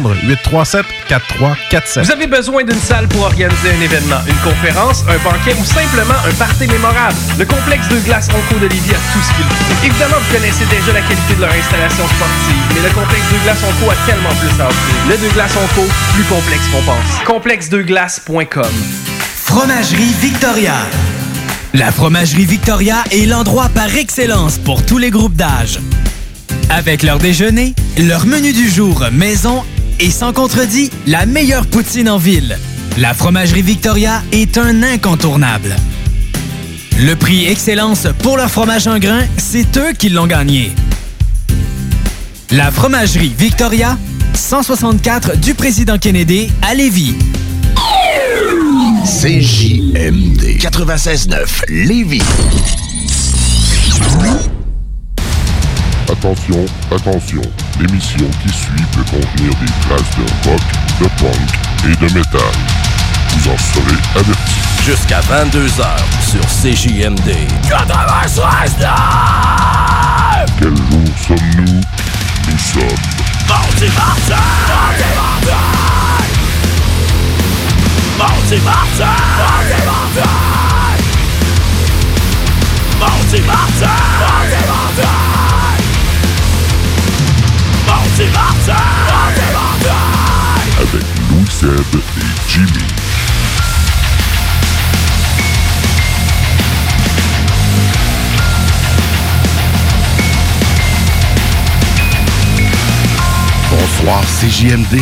vendre. 837-4347. Vous avez besoin d'une salle pour organiser un événement, une conférence, un banquet ou simplement un party mémorable? Le complexe de glace Onco de Lévis a tout ce qu'il faut. Évidemment, vous connaissez déjà la qualité de leur installation sportive, mais le complexe de glace Onco a tellement plus à offrir. Le de glace Onco, plus complexe qu'on pense. Complexedeglace.com Fromagerie Victoria. La Fromagerie Victoria est l'endroit par excellence pour tous les groupes d'âge. Avec leur déjeuner, leur menu du jour maison et sans contredit, la meilleure poutine en ville. La Fromagerie Victoria est un incontournable. Le prix Excellence pour leur fromage en grain, c'est eux qui l'ont gagné. La Fromagerie Victoria, 164 du Président Kennedy à Lévis. CJMD 96.9 Lévis. Attention, attention, l'émission qui suit peut contenir des traces de rock, de punk et de métal. Vous en serez avertis. Jusqu'à 22h sur CJMD. 96 Quel jour sommes-nous? Nous sommes Mardi Martin! Mardi Martin! Mardi Martin! Mardi Martin! Mardi Martin! Avec Louis Seb et Jimmy. Bonsoir CJMD,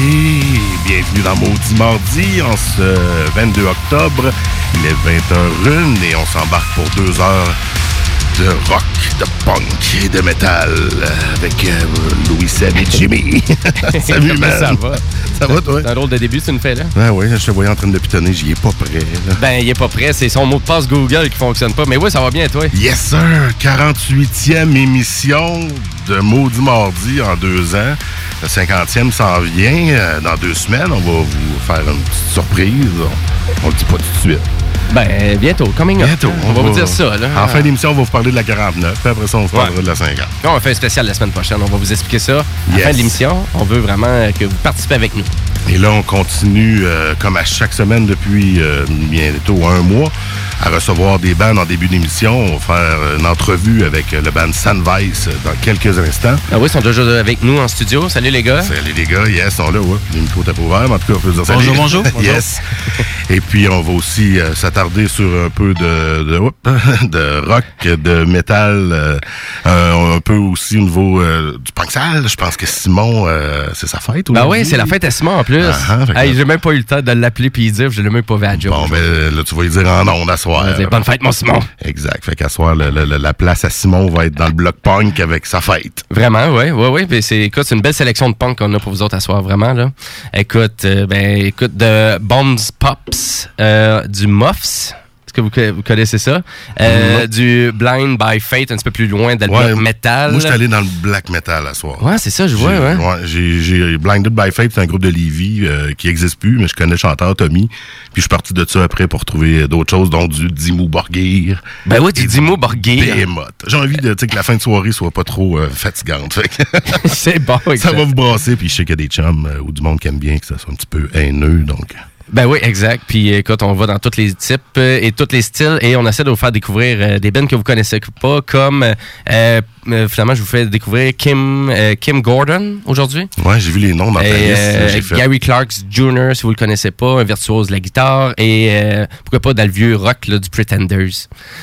bienvenue dans Maudit Mardi en ce 22 octobre. Il est 20h01 et on s'embarque pour deux heures de rock, de punk et de métal avec euh, Louis Seb et Jimmy. Salut man. Ça va. Ça va toi? C'est un drôle de début, tu me fais là. Ben oui, je te voyais en train de pitonner, j'y ai pas prêt. là. Ben, il est pas prêt, c'est son mot de passe Google qui fonctionne pas. Mais oui, ça va bien, toi? Yes sir, 48e émission de Maudit Mardi en deux ans. Le 50e s'en vient euh, dans deux semaines. On va vous faire une petite surprise. On le dit pas tout de suite. Ben, bientôt, coming up. Bientôt. On va vous dire ça, là. En fin d'émission, on va vous parler de la 49. Puis après ça, on vous Ouais. parlera de la 50. Quand on fait un spécial la semaine prochaine, on va vous expliquer ça. À la Yes. fin de l'émission, on veut vraiment que vous participez avec nous. Et là, on continue, euh, comme à chaque semaine depuis euh, bientôt un mois, à recevoir des bands en début d'émission. On va faire une entrevue avec euh, le band Sunvice dans quelques instants. Ah oui, ils sont déjà avec nous en studio. Salut les gars. Salut les gars, yes, ils sont là, ouais. Les micros étaient ouverts, mais en tout cas, on peut dire Bonjour, salut. bonjour, bonjour. yes. Et puis, on va aussi euh, s'attarder sur un peu de, de, rock, de métal, euh, un, peu aussi au niveau euh, du punk sale. Je pense que Simon, euh, c'est sa fête Ben aujourd'hui. oui, c'est la fête à Simon en plus. Ah, ah, Hey, j'ai même pas eu le temps de l'appeler puis dire, je l'ai même pas vu à job. Bon, ben là, tu vas lui dire en ondes à soir. Bonne fête, mon Simon. Exact. Fait qu'à soir, le- le- le- la place à Simon va être dans le bloc punk avec sa fête. Vraiment, oui, oui, oui. Puis c'est, écoute, c'est une belle sélection de punk qu'on a pour vous autres à soir, vraiment, là. Écoute, euh, ben, écoute, de Bombs Pops, euh, du Muffs. Est-ce que vous, co- vous connaissez ça? Euh, du Blind by Fate, un petit peu plus loin, de Ouais, metal. Moi, je suis allé dans le black metal à soir. Ouais, c'est ça, je vois, ouais. j'ai, Blinded by Fate, c'est un groupe de Lévis euh, qui n'existe plus, mais je connais le chanteur Tommy. Puis je suis parti de ça après pour trouver d'autres choses, dont du Dimmu Borgir. Ben oui, du Dimmu Borgir. J'ai envie de, que la fin de soirée soit pas trop euh, fatigante. C'est bon, Ça va vous brasser, puis je sais qu'il y a des chums euh, ou du monde qui aime bien que ça soit un petit peu haineux, donc... Ben oui, exact. Puis écoute, on va dans tous les types euh, et tous les styles et on essaie de vous faire découvrir euh, des bands que vous connaissez pas, comme euh, finalement je vous fais découvrir Kim euh, Kim Gordon aujourd'hui. Ouais, j'ai vu les noms dans ta Et, liste. euh, Gary Clark Jr., si vous le connaissez pas, un virtuose de la guitare. Et pourquoi pas dans le vieux rock là, du Pretenders.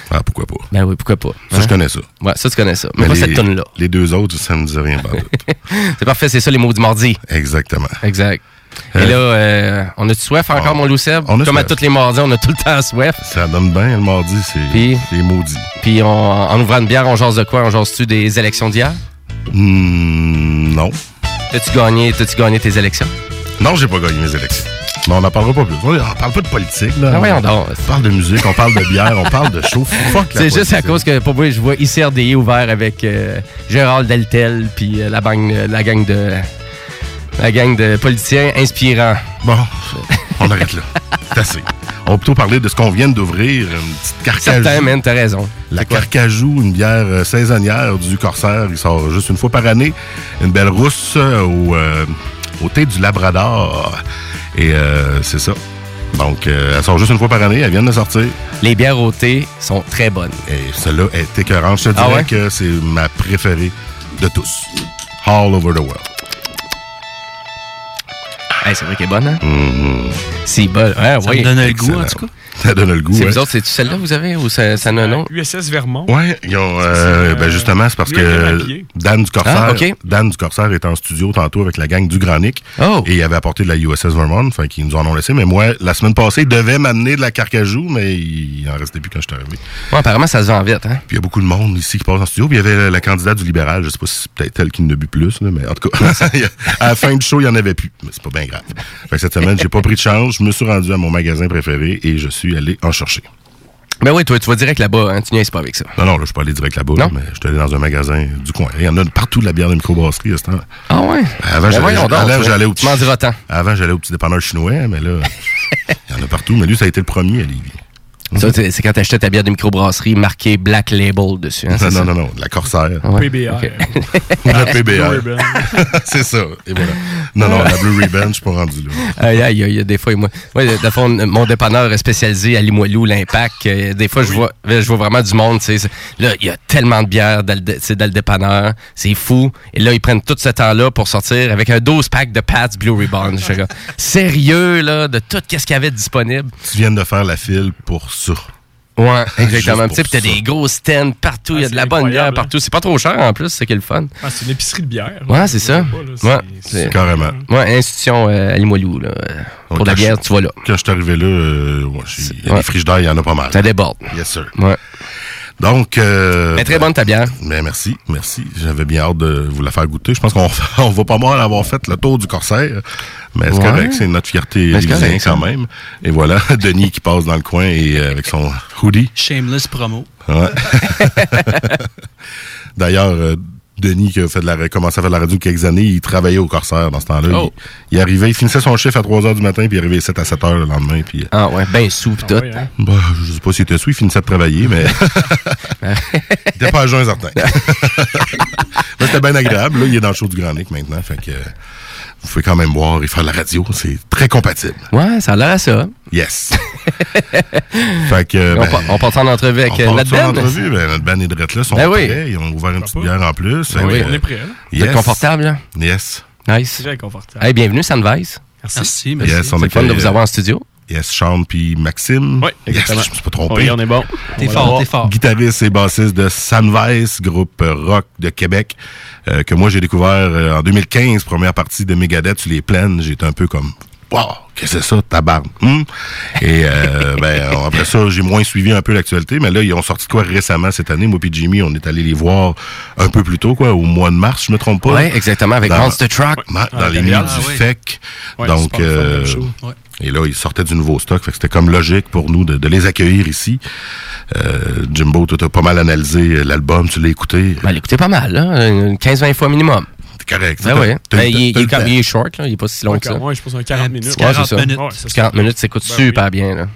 Ah, pourquoi pas? Ben oui, pourquoi pas. Ça, je connais ça. Ouais, ça, tu connais ça. Mais, Mais pas les, cette tonne là Les deux autres, ça me dit rien. pas. C'est parfait, c'est ça les mots du mardi. Exactement. Exact. Et Euh, là, euh, on a-tu soif encore, on- mon Lou Seb? on a Comme à soif. tous les mardis, on a tout le temps soif. Ça donne bien, le mardi, c'est maudit. Puis on, en ouvrant une bière, on jase de quoi? On jase-tu des élections d'hier? Hmm, non. T'as-tu gagné, t'as-tu gagné tes élections? Non, j'ai pas gagné mes élections. Mais on n'en parlera pas plus. On parle pas de politique, là. Ah, donc. On parle de musique, on parle de bière, on parle de la C'est juste à cause que pour moi, je vois ICRDI ouvert avec euh, Gérald Deltel puis euh, la, gang, la gang de la gang de politiciens inspirants. Bon, on arrête là. C'est assez. On va plutôt parler de ce qu'on vient d'ouvrir, une petite carcajou. Certain, man, t'as raison. La? Carcajou, une bière euh, saisonnière du Corsaire. Il sort juste une fois par année. Une belle rousse euh, au euh, au thé du Labrador. Et euh, c'est ça. Donc, euh, elles sortent juste une fois par année. Elles viennent de sortir. Les bières au thé sont très bonnes. Et celle-là est écœurante. Je te Ah dirais ouais? que c'est ma préférée de tous. All over the world. Hey, c'est vrai qu'elle est bonne, hein? C'est bon. Ouais, Ça oui. me donne le goût, en tout cas. Ça donne le goût. C'est autres, c'est celle-là que vous avez ou ça, ça a un nom? USS Vermont. Ouais, ils ont, euh, ben euh, justement, c'est parce que. Dan du Corsair, Ah, ok. Dan du Corsair est en studio tantôt avec la gang du Granic. Oh! Et il avait apporté de la USS Vermont, enfin, qu'ils nous en ont laissé. Mais moi, la semaine passée, il devait m'amener de la carcajou, mais il en restait plus quand je suis arrivé. Ouais, apparemment, ça se vend vite, hein? Puis il y a beaucoup de monde ici qui passe en studio. Puis il y avait la, candidate du libéral, je sais pas si c'est peut-être elle qui ne bu plus, là, mais en tout cas, à la fin du show, il y en avait plus. Mais c'est pas bien grave. Fait que cette semaine, j'ai pas pris de chance. Je me suis rendu à mon magasin préféré et je suis allé en chercher. Ben oui, toi, tu vas direct là-bas, hein? Tu niaises pas avec ça. Non, non, là, je suis pas allé direct là-bas, Non? mais je suis allé dans un magasin du coin. Il y en a partout de la bière de microbrasserie à ce temps. Ah ouais? Avant, Ben j'allais, au petit, avant, j'allais au petit dépanneur chinois, mais là, il y en a partout. Mais lui, ça a été le premier à Lévis. Ça, c'est quand t'achetais ta bière de microbrasserie marquée Black Label dessus. Hein, Non, non, ça? non, non, de la Corsair. Ah ouais? PBR. Ok. Ou de la PBR. C'est ça. Et voilà. Non, non, la Blue Ribbon, je suis pas rendu là. Aïe, aïe, aïe, des fois, moi, moi, de fond, mon dépanneur est spécialisé à Limoilou, l'Impact. euh, des fois, je vois, je vois vraiment du monde, Là, il y a tellement de bières dans le, dans dépanneur. C'est fou. Et là, ils prennent tout ce temps-là pour sortir avec un 12 pack de Pats Blue Ribbon. Je suis comme, Sérieux, là, de tout ce qu'il y avait disponible. Tu viens de faire la file pour ça. Ouais, exactement. Puis t'as des gros stands partout. Il y a Ah, de la bonne bière incroyable, hein. partout. C'est pas trop cher, en plus. C'est qui est le fun. Ah, c'est une épicerie de bière. Ouais, c'est ça. sais pas, là, Ouais, c'est- Carrément. Ouais, institution euh, à Limoilou, là. Pour Donc, la bière, je- tu vas là. Quand je suis arrivé là, euh, ouais, j'ai- il y a Ouais. des frigidaires, il y en a pas mal. Ça déborde. Yes, sir. Ouais. Donc. Euh, Mais très bonne ta bière. Ben merci, merci. J'avais bien hâte de vous la faire goûter. Je pense qu'on on va pas mal avoir fait le tour du Corsair. Mais c'est Ouais. correct, c'est notre fierté ça. quand même. Et voilà, Denis qui passe dans le coin et euh, avec son hoodie. Shameless promo. Ouais. D'ailleurs, euh, Denis qui a fait de la, commencé à faire de la radio quelques années, il travaillait au Corsair dans ce temps-là. Oh. Il, il arrivait, il finissait son chiffre à 3 h du matin, puis il arrivait 7 à 7 h le lendemain. Puis, euh, Ah ouais, ben sous pis tout. Ouais, hein. bah, je sais pas s'il était sous, il finissait de travailler, mais. il était pas à jeun certain. Mais c'était bien agréable. Là, il est dans le show du Grand Nick maintenant. Fait que euh, vous pouvez quand même boire et faire de la radio. C'est très compatible. Ouais, ça a l'air à ça. Yes. fait que. euh, on, ben, on part en entrevue avec on euh, part notre sur band. l'entrevue. Ben, notre band et Drette là sont Ben oui. prêts. Ils ont ouvert une petite bière en plus. Oui. que, On est prêts. hein? Vous êtes yes. confortable, là? Yes. Nice. Très confortable. Hey, bienvenue, Sandvice. Merci. Merci, merci. Yes, on C'est fun de vous avoir en studio. Yes, Sean puis Maxime. Oui, yes, exactement. je me suis pas trompé. Oui, on est bon. T'es fort, t'es fort. guitariste et bassiste de Sunvice, groupe euh, rock de Québec, euh, que moi j'ai découvert euh, en 2015, première partie de Megadeth sur les plaines. J'étais un peu comme, wow, qu'est-ce que c'est ça, tabarne? Hum? Et euh, ben, après ça, j'ai moins suivi un peu l'actualité, mais là, ils ont sorti quoi récemment cette année? Moi et Jimmy, on est allé les voir un peu plus tôt, quoi, au mois de mars, je me trompe pas. Ouais, exactement, avec Dans- Monster Truck. Dans Ah, les nuits Gabriel. du oui. FEC. Ouais, Donc, euh. Et là, ils sortaient du nouveau stock. Fait que c'était comme logique pour nous de, de les accueillir ici. Euh, Jimbo, tu as pas mal analysé l'album, tu l'as écouté? Ben, l'écoutez pas mal, là. une 15-20 fois minimum. C'est correct. Ben oui. Ben, il, est il short, là. Il est pas si long que ça. Ouais, je pense un 40 Un minutes. petit Ouais, 40 c'est ça. minutes. Ouais, ça se 40 fait. minutes, ça coûte Ben super bien, là.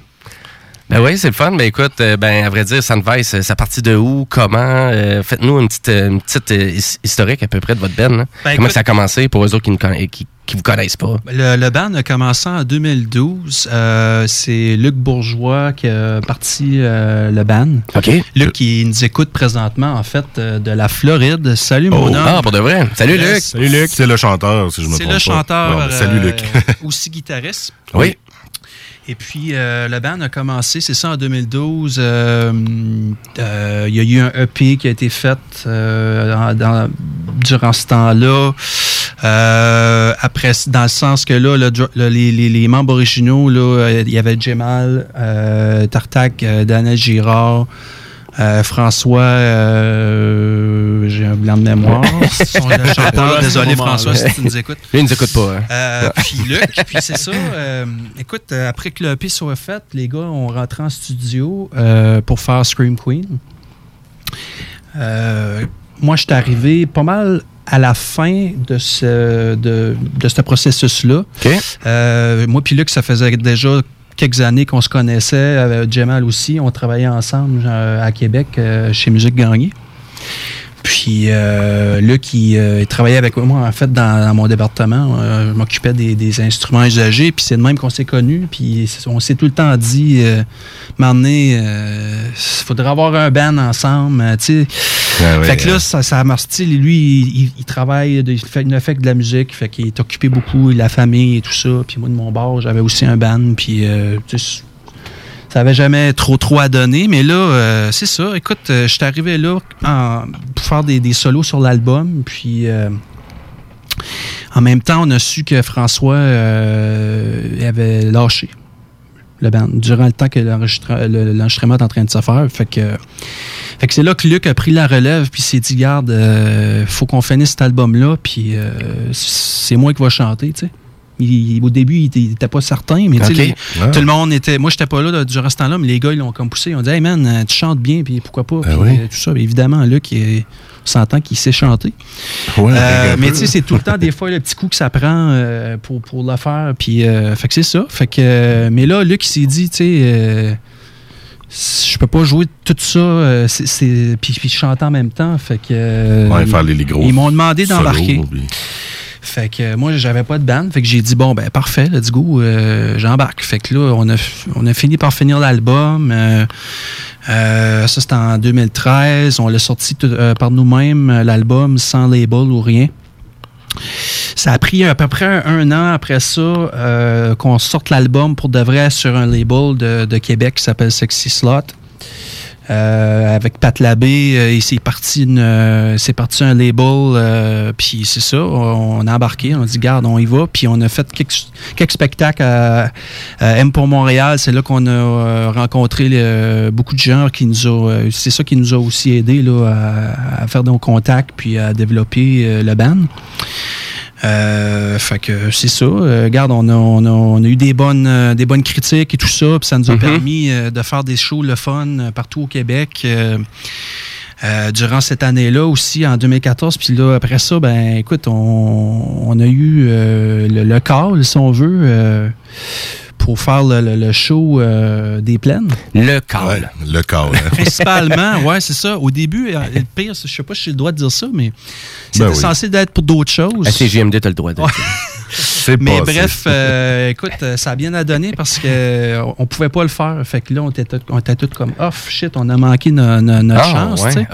Ben oui, c'est le fun. Ben écoute, euh, ben à vrai dire, Sandvice, euh, ça partit de où, comment? Euh, Faites-nous une petite, une petite euh, his- historique à peu près de votre là. Ben, comment écoute- ça a commencé pour eux autres qui ne qui, qui vous connaissent pas? Le, le band a commencé en 2012. Euh, c'est Luc Bourgeois qui a parti euh, le band. OK. Luc qui nous écoute présentement, en fait, euh, de la Floride. Salut, mon Oh. homme. Ah, pour de vrai. Salut, Yes. Luc. Salut, Luc. C'est le chanteur, si je me trompe C'est pas. le chanteur. Ben, salut, Luc. aussi guitariste. Oui. Et puis, euh, le band a commencé, c'est ça, en 2012. Euh, euh, Il y a eu un EP qui a été fait euh, durant ce temps-là. Après, dans le sens que là, les, les- membres originaux, il y avait Jemal, euh, Daniel Girard, euh, François, euh, j'ai un blanc de mémoire. Son- chanteur, désolé. François si tu nous écoutes. Lui, il nous écoute pas. hein. Euh, puis Luc, puis c'est ça. euh, écoute, après que le EP soit fait, les gars ont rentré en studio euh, pour faire Scream Queen. Euh, moi, je suis arrivé pas mal à la fin de ce, de, de ce processus-là. Euh, moi puis Luc, ça faisait déjà quelques années qu'on se connaissait. Euh, Jamal aussi, on travaillait ensemble euh, à Québec euh, chez Musique Gagné. Puis euh, Luc, il, euh, il travaillait avec moi, en fait, dans, dans mon département. Euh, je m'occupais des, des instruments usagés, puis c'est de même qu'on s'est connus. Puis on s'est tout le temps dit, euh, m'emmener, il faudrait avoir un band ensemble, tu sais. Ouais, fait que là, euh, ça, ça tu sais, Lui, il, il- il travaille, de- il, fait, il fait que de la musique, fait qu'il est occupé beaucoup, la famille et tout ça. Puis moi, de mon bord, j'avais aussi un band, puis euh, tu sais, ça avait jamais trop trop à donner, mais là, euh, c'est ça. Écoute, euh, je suis arrivé là pour faire des, des solos sur l'album, puis euh, en même temps, on a su que François avait lâché le band durant le temps que l'enregistre- le- l'enregistrement est en train de se faire. Fait que, c'est là que Luc a pris la relève, puis s'est dit, garde, faut qu'on finisse cet album-là, puis euh, c'est moi qui va chanter, tu sais. Il- au début, il était, il était pas certain, mais tu sais, Ok. les- Ah. tout le monde était. Moi, j'étais pas là, là, durant ce temps-là, mais les gars, ils l'ont comme poussé. Ils ont dit, hey man, tu chantes bien, puis pourquoi pas, Ben puis, oui. euh, tout ça. Mais évidemment, Luc, il- on s'entend qu'il sait chanter. Ouais, Euh, mais tu sais, c'est tout le temps des fois le petit coup que ça prend euh, pour, pour le faire. Puis, fait que c'est ça. Fait que, mais là, Luc, il s'est dit, tu sais, je peux pas jouer tout ça, euh, c'est- puis, chanter en même temps. Fait que. euh, Ouais, faire les, les gros. ils m'ont demandé d'embarquer. puis- Fait que euh, moi, j'avais pas de band. Fait que j'ai dit, bon, ben parfait, let's go, euh, j'embarque. Fait que là, on a, fini par finir l'album. Euh, ça, c'était en 2013. On l'a sorti par nous-mêmes, l'album, sans label ou rien. Ça a pris à peu près un, an après ça qu'on sorte l'album pour de vrai sur un label de Québec qui s'appelle Sexy Slot. Euh, avec Pat Labbé, euh, il s'est parti, une, euh, c'est parti un label, euh, puis c'est ça, on, a embarqué, on a dit garde, on y va, puis on a fait quelques, spectacles à, à M pour Montréal, c'est là qu'on a euh, rencontré euh, beaucoup de gens qui nous ont, euh, c'est ça qui nous a aussi aidé là, à, à faire nos contacts puis à développer euh, le band. Euh, fait que c'est ça. Euh, regarde, on a, on, a, on a eu des bonnes, euh, des bonnes critiques et tout ça. Puis ça nous a Mhm. permis euh, de faire des shows le fun euh, partout au Québec. euh, euh, durant cette année-là aussi, en 2014. Puis là, après ça, ben écoute, on, on a eu euh, le, le call, si on veut, euh, pour faire le, le- le show euh, des plaines? Le call. Ouais, le hein. Principalement, ouais, c'est ça. Au début, euh, le pire, je sais pas si j'ai le droit de dire ça, mais c'était Ben oui. censé d'être pour d'autres choses. À CGMD, t'as le droit de. C'est Mais bref, euh, écoute, euh, ça a bien à donner parce que euh, on pouvait pas le faire. Fait que là, on était, tout- on était tous comme off, shit, on a manqué no- no- notre Ah, chance. ouais.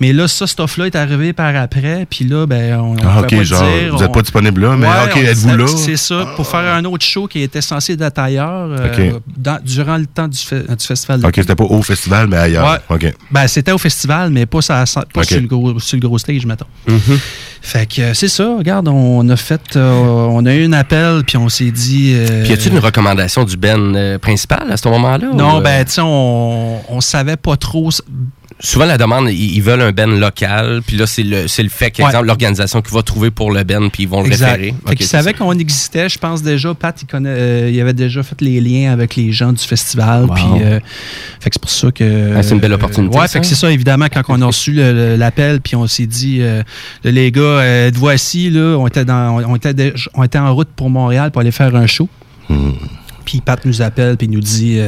Mais là, ça, cette offre-là est arrivé par après. Puis là, ben, on, on Ah, pouvait ok, pas genre, dire. vous n'êtes pas disponible là, mais Ouais, ok, êtes-vous là? C'est ça, pour faire un autre show qui était censé être ailleurs euh, dans- durant le temps du, fe- du festival. Ok, c'était pas au festival, mais ailleurs. Ok. Ben, c'était au festival, mais pas, ça, sur, le gros, sur le gros stage, mettons. Mhm. Fait que euh, c'est ça, regarde, on a fait, euh, on a eu un appel, puis on s'est dit... euh, Puis y a-tu une recommandation du Ben principal à ce moment-là? Non, ou, ben, tu sais, on, on savait pas trop... Souvent, la demande, ils, ils veulent un Ben local, puis là, c'est le, le fait qu'exemple, Ouais. l'organisation qui va trouver pour le Ben, puis ils vont le Exact. référer. Fait Ok, qu'il c'est savait ça. qu'on existait, je pense déjà. Pat, il, connaît, euh, il avait déjà fait les liens avec les gens du festival. Wow. Puis, euh, fait que c'est pour ça que. Ah, c'est une belle opportunité, ouais, ça. fait que c'est ça, évidemment, quand on a reçu l'appel, puis on s'est dit, euh, les gars, êtes-vous assis, là, on était, dans, on, était on était en route pour Montréal pour aller faire un show. Hmm. Puis Pat nous appelle, puis il nous dit,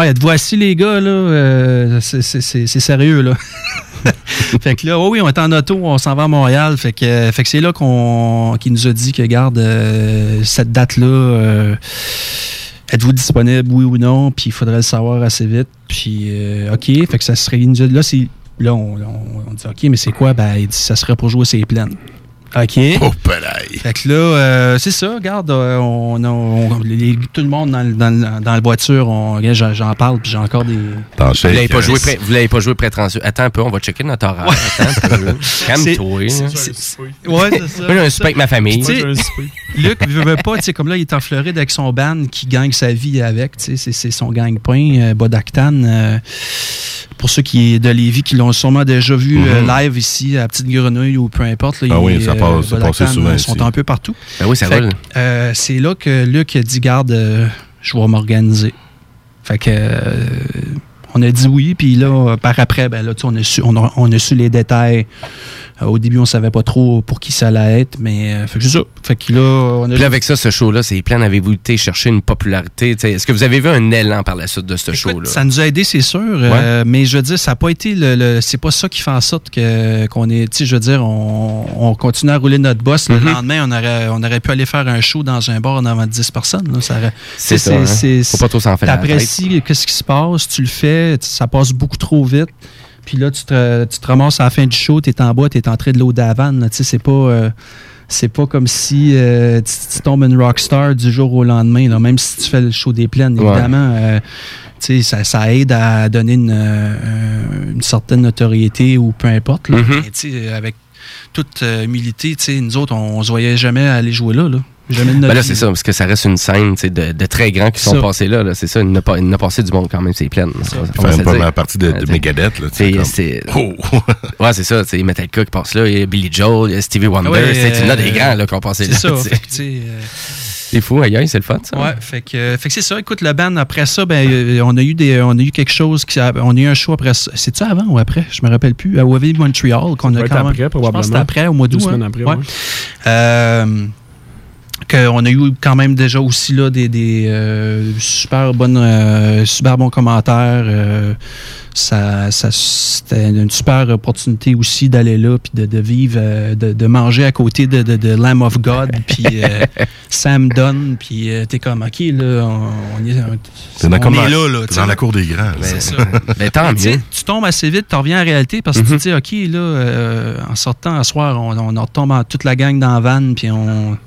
ouais, êtes-vous assis, les gars, là, euh, c'est- sérieux, là. fait que là, oh oui, on est en auto, on s'en va à Montréal. Fait que, fait que c'est là qu'on nous a dit que, garde, euh, cette date-là, euh, êtes-vous disponible, oui ou non? Puis il faudrait le savoir assez vite. Puis, euh, OK, fait que ça serait. Là. Là, on, on- on dit OK, mais c'est quoi? Ben, il dit ça serait pour jouer ses plaines. OK. Oh. Fait que là, euh, c'est ça, regarde, euh, on, a- on- les- tout le monde dans, le- dans, le- dans la voiture, on, regarde, j'en, parle, puis j'ai encore des. Vous l'avez pas joué près, vous l'avez pas joué. Attends un peu, on va checker notre horaire. Attends un peu. Calme-toi. là. Ouais, c'est ça. Moi, j'ai un souper avec ma famille. Luc, veut, veut pas, tu sais, comme là, il est en Floride avec son band qui gagne sa vie avec, tu sais, c'est, c'est son gang-pain, euh, Bodactan. euh, pour ceux qui de Lévis qui l'ont sûrement déjà vu euh, Mhm. live ici à Petite Grenouille ou peu importe. Là, Ah il- oui, ça passe- ça Bodactan, passait souvent euh, sont ici. un peu partout. Ben oui, ça roule. euh, c'est là que Luc a dit garde, euh, je vais m'organiser. Fait que euh, on a dit oui, puis là, par après, ben là, tu sais, on a su, on a, on a su les détails Euh, au début, on savait pas trop pour qui ça allait être, mais euh, fait que c'est ça. Fait que là, on a Puis là, avec ça, ce show-là, c'est plein. Avez-vous été chercher une popularité? Est-ce que vous avez vu un élan par la suite de ce show-là? Ça nous a aidé, c'est sûr, euh, mais je veux dire, ça n'a pas été le, le- c'est pas ça qui fait en sorte que qu'on est, tu sais, je veux dire, on, on continue à rouler notre boss. Le Mhm. lendemain, on aurait, on aurait pu aller faire un show dans un bar devant 10 personnes. là. Ça C'est ça, hein. Faut pas trop s'en faire. T'apprécies qu'est-ce qui se passe, tu le fais, ça passe beaucoup trop vite. Puis là, tu te, tu te ramasses à la fin du show, tu es en bas, tu es en train de l'eau d'Havane. là. Tu sais, c'est pas. euh, c'est pas comme si euh, tu, tu tombes une rockstar du jour au lendemain, là, même si tu fais le show des plaines, Ouais. évidemment. euh, ça, ça aide à donner une, euh, une certaine notoriété ou peu importe. là. Mhm. Mais avec toute humilité, nous autres, on, se voyait jamais aller jouer là. là. Jamais de notre Ben là, vie, c'est ça, parce que ça reste une scène de, de très grands qui sont Ça. passés là. là. C'est ça, il n'a pas, il passé du monde quand même, c'est plein. On va- une première partie de, Euh, Megadeth. Là, t'sais, comme- c'est- Oh! Ouais, c'est ça. t'sais, Metallica qui passe là, il y a Billy Joel, il y a Stevie Wonder. Ouais, c'est une euh, des grands là, qui ont passé C'est là. ça. t'sais. fait que, tu sais, euh, C'est fou, aïe, aïe, c'est le fun, ça. Ouais, fait que, fait que c'est ça. Écoute, le band, après ça, ben, euh, on a eu des, on a eu quelque chose qui, a- on a eu un show après ça. C'est-tu avant ou après? Je me rappelle plus. À OV Montreal, qu'on a quand même. après, Je pense que probablement. c'était après, au mois Deux d'août. semaines hein? après, Ouais. ouais. Euh, qu'on a eu quand même déjà aussi là, des, des, euh, super, bonnes, euh, super bons commentaires. euh, ça, ça- c'était une super opportunité aussi d'aller là puis de, de vivre, euh, de, de manger à côté de, de, de Lamb of God puis euh, Sam Dunn puis euh, t'es comme ok là on, on est, on comme est là là dans la cour des grands. C'est ça. Ben, tant Tu sais, mieux. tu tombes assez vite, tu reviens en réalité parce que Mhm. tu te dis, OK, là, euh, en sortant à soir, on, on retombe en toute la gang dans la van, puis on.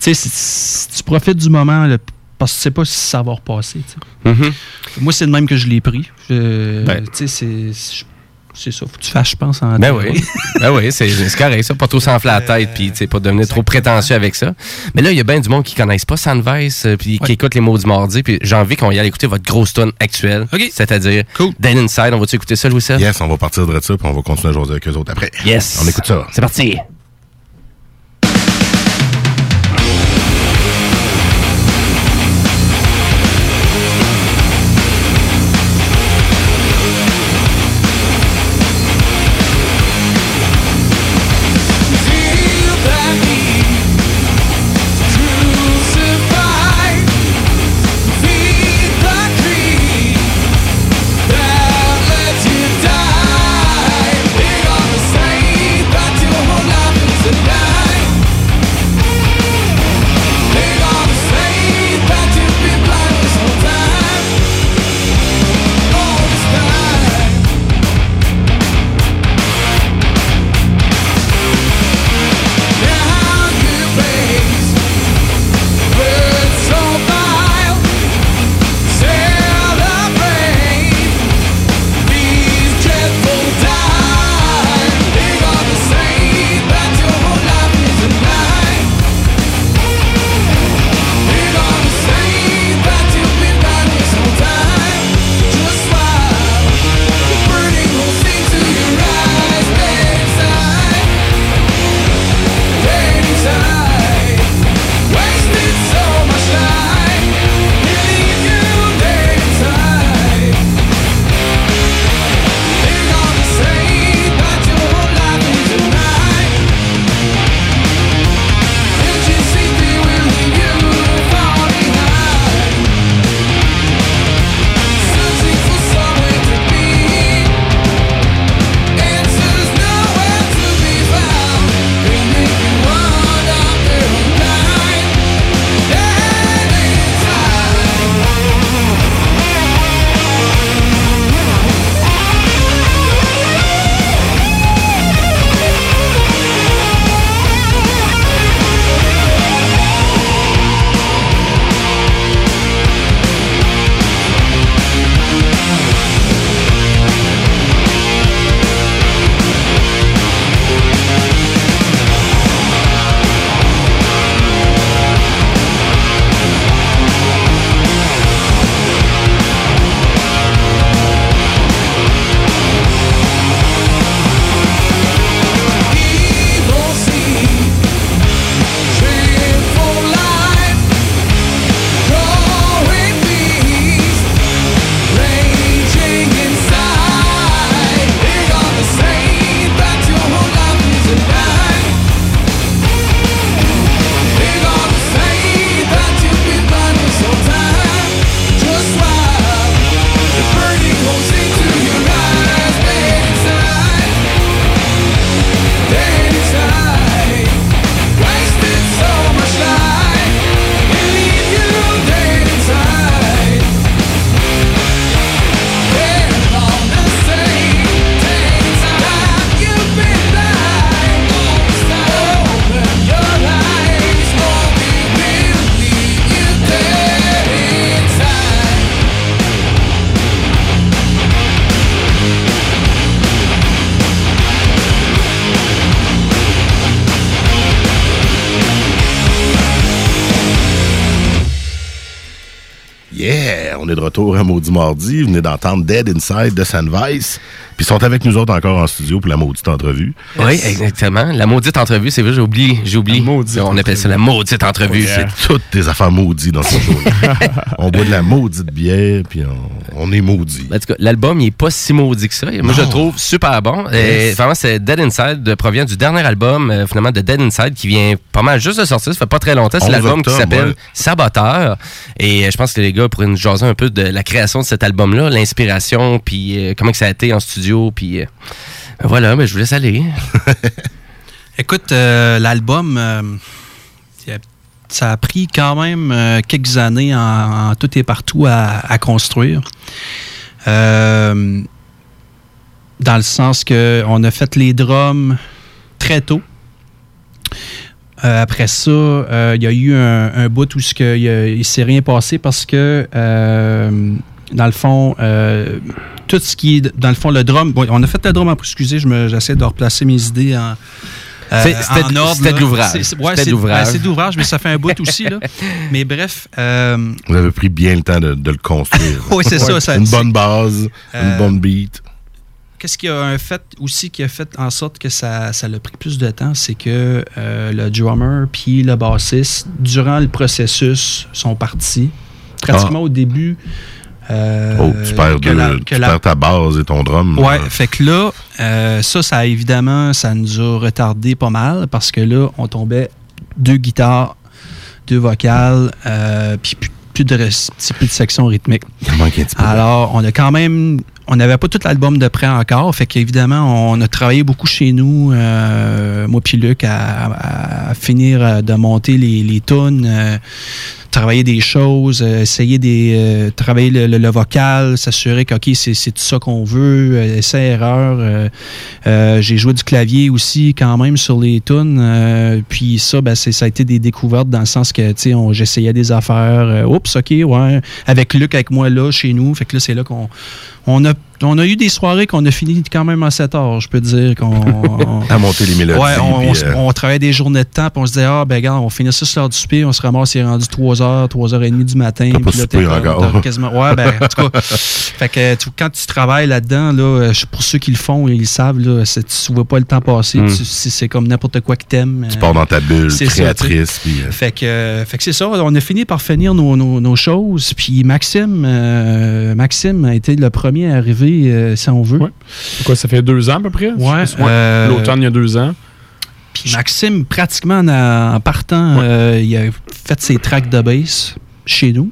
Tu sais, tu profites du moment, là, parce que tu sais pas si ça va repasser. Mhm. Moi, c'est de même que je l'ai pris. Ben. Tu sais, c'est. C'est ça, faut que tu fasses, je pense, en Ben oui, ben oui c'est correct, ça. Pas trop s'enfler la tête, puis pas devenir trop prétentieux avec ça. Mais là, il y a bien du monde qui connaissent pas Sandvice, euh, puis qui écoute les mots du mardi, puis j'ai envie qu'on y aille écouter votre grosse tune actuelle. OK. C'est-à-dire Cool. Inside. On va-tu écouter ça, Louis Seb? Yes, on va partir de ça, puis on va continuer à jaser avec eux autres après. Yes. On écoute ça. C'est parti. Maudit Mardi. Vous venez d'entendre Dead Inside de Sandvice. Puis ils sont avec nous autres encore en studio pour la maudite entrevue. Oui, exactement. La maudite entrevue, c'est vrai, j'ai oublié. J'ai oublié. On appelle ça la maudite entrevue. C'est toutes des affaires maudites dans ce show-là. on boit de la maudite bière, puis on, on est maudit. En tout cas, l'album, il est pas si maudit que ça. Moi, je le trouve super bon. Et Yes. vraiment, c'est Dead Inside, euh, provient du dernier album, euh, finalement, de Dead Inside, qui vient pas mal juste de sortir. Ça fait pas très longtemps. C'est 11 l'album qui s'appelle ouais. Saboteur. Et euh, je pense que les gars pourraient nous jaser un peu de la création de cet album-là, l'inspiration, puis euh, comment que ça a été en studio, puis... voilà, mais je vous laisse aller. Écoute, euh, l'album, euh, ça a pris quand même euh, quelques années en, tout et partout à, construire. Euh, dans le sens que on a fait les drums très tôt. Euh, après ça, il y a eu un, bout où il, il s'est rien passé parce que dans le fond, tout ce qui est dans le fond le drum, bon, on a fait le drum. Excusez, j'essaie de replacer mes idées en c'était en de- ordre, c'était de l'ouvrage. C'est- c'est- ouais, C'était de l'ouvrage. ben, c'est de l'ouvrage, mais ça fait un bout aussi. Là. Mais bref, euh, Vous avez pris bien le temps de, de le construire. Oui, c'est ça, ça- Une bonne base, une Euh, bonne beat. Qu'est-ce qui a un fait aussi qui a fait en sorte que ça, ça a pris plus de temps, c'est que euh, le drummer puis le bassiste, durant le processus, sont partis. Pratiquement au début. Euh, oh, tu perds, que deux- la- tu que la- perds ta base et ton drum. Ouais, là. fait que là, euh, ça, ça évidemment, ça nous a retardé pas mal parce que là, on tombait deux guitares, deux vocales, euh, puis plus, de, plus de section rythmique. Alors, on a quand même. On n'avait pas tout l'album de près encore. Fait qu'évidemment, on a travaillé beaucoup chez nous, euh, moi puis Luc, à, finir euh, de monter les, les tunes, euh, travailler des choses, euh, essayer des. euh, travailler le, le- vocal, s'assurer que, c'est tout ça qu'on veut, essai-erreur. euh, euh, J'ai joué du clavier aussi, quand même, sur les tunes. puis ça, ben, ça a été des découvertes dans le sens que, j'essayais des affaires. Oups, OK, ouais. Avec Luc, avec moi, là, chez nous. Fait que là, c'est là qu'on on a, on a eu des soirées qu'on a fini quand même à 7 heures, je peux te dire. qu'on À monter les mélodies. Ouais, on, puis, on se- euh, on travaillait des journées de temps, puis on se disait, ah, ben, regarde, on finit ça sur l'heure du souper, on se ramasse, il est rendu 3h, 3h30 du matin. Pas puis là, t'es encore. quasiment, ouais, ben, en tout cas. fait que tu- quand tu travailles là-dedans, là, euh, pour ceux qui le font, ils le savent, là, tu vois pas le temps passer. Mm. C'est comme n'importe quoi que t'aimes. Tu euh, pars dans ta bulle c'est ça, créatrice. puis, euh, Fait que, euh, fait que c'est ça, on a fini par finir nos, nos- nos choses. Puis Maxime, euh, Maxime a été le premier à arriver, euh, si on veut. Quoi, ça fait deux ans à peu près? Ouais, euh, L'automne, il y a deux ans. Puis Maxime, pratiquement en, en partant, euh, il a fait ses tracks de bass chez nous.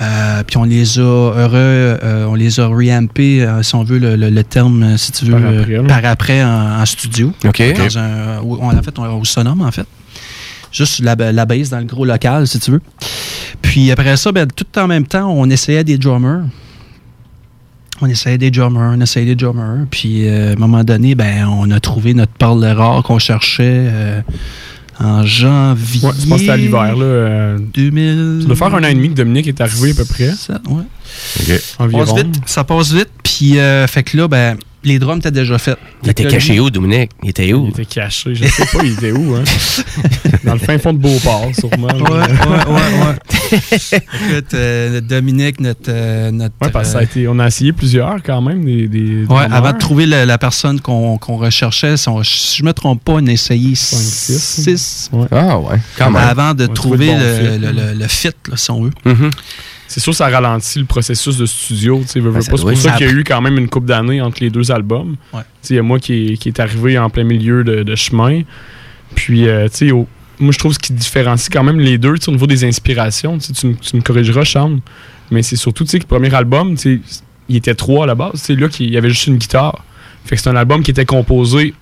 Euh, puis on les a heureux, euh, on les a reampés, euh, si on veut le, le- le terme, si tu veux, Par après, là. par après en, en studio. OK. Dans un, où- on, en fait, on- au Sonum, en fait. Juste la, la bass dans le gros local, si tu veux. Puis après ça, ben, tout en même temps, on essayait des drummers. On essayait des drummers, on essayait des drummers. Puis euh, à un moment donné, ben, on a trouvé notre perle rare qu'on cherchait euh, en janvier. Ouais, je pense que c'était à l'hiver. là. euh, 2000. Ça doit faire un an et demi que Dominique est arrivé à peu près. Ça, ouais. Environ. passe vite. Ça passe vite. Puis, euh, fait que là, ben, les drums étaient déjà faits. Il était caché où, Dominique? Il était où? Il était caché. Je sais pas, il était où. Hein? Dans le fin fond de Beauport, sûrement. Ouais, ouais, ouais, ouais. Écoute, euh, Dominique, notre. euh, notre Ouais, parce que ça a euh, été, on a essayé plusieurs quand même. Des, des Ouais, drummers. avant de trouver la, la personne qu'on qu'on recherchait, si, on- si je me trompe pas, on a essayé six. 6 Ah ouais, quand même. avant de On trouver le bon le, fit, le, là. le- le fit, là, si on veut. Mhm. C'est sûr, ça ralentit le processus de studio. Ben. C'est pour ça qu'il y a eu quand même une couple d'années entre les deux albums. Ouais. Il y a moi qui est, qui est arrivé en plein milieu de, de chemin. Puis, euh, tu sais, au- moi, je trouve ce qui différencie quand même les deux au niveau des inspirations. Tu, me- corrigeras, Charles. Mais c'est surtout, que le premier album, il était trois à la base. Sais, là, il y avait juste une guitare. Fait que c'est un album qui était composé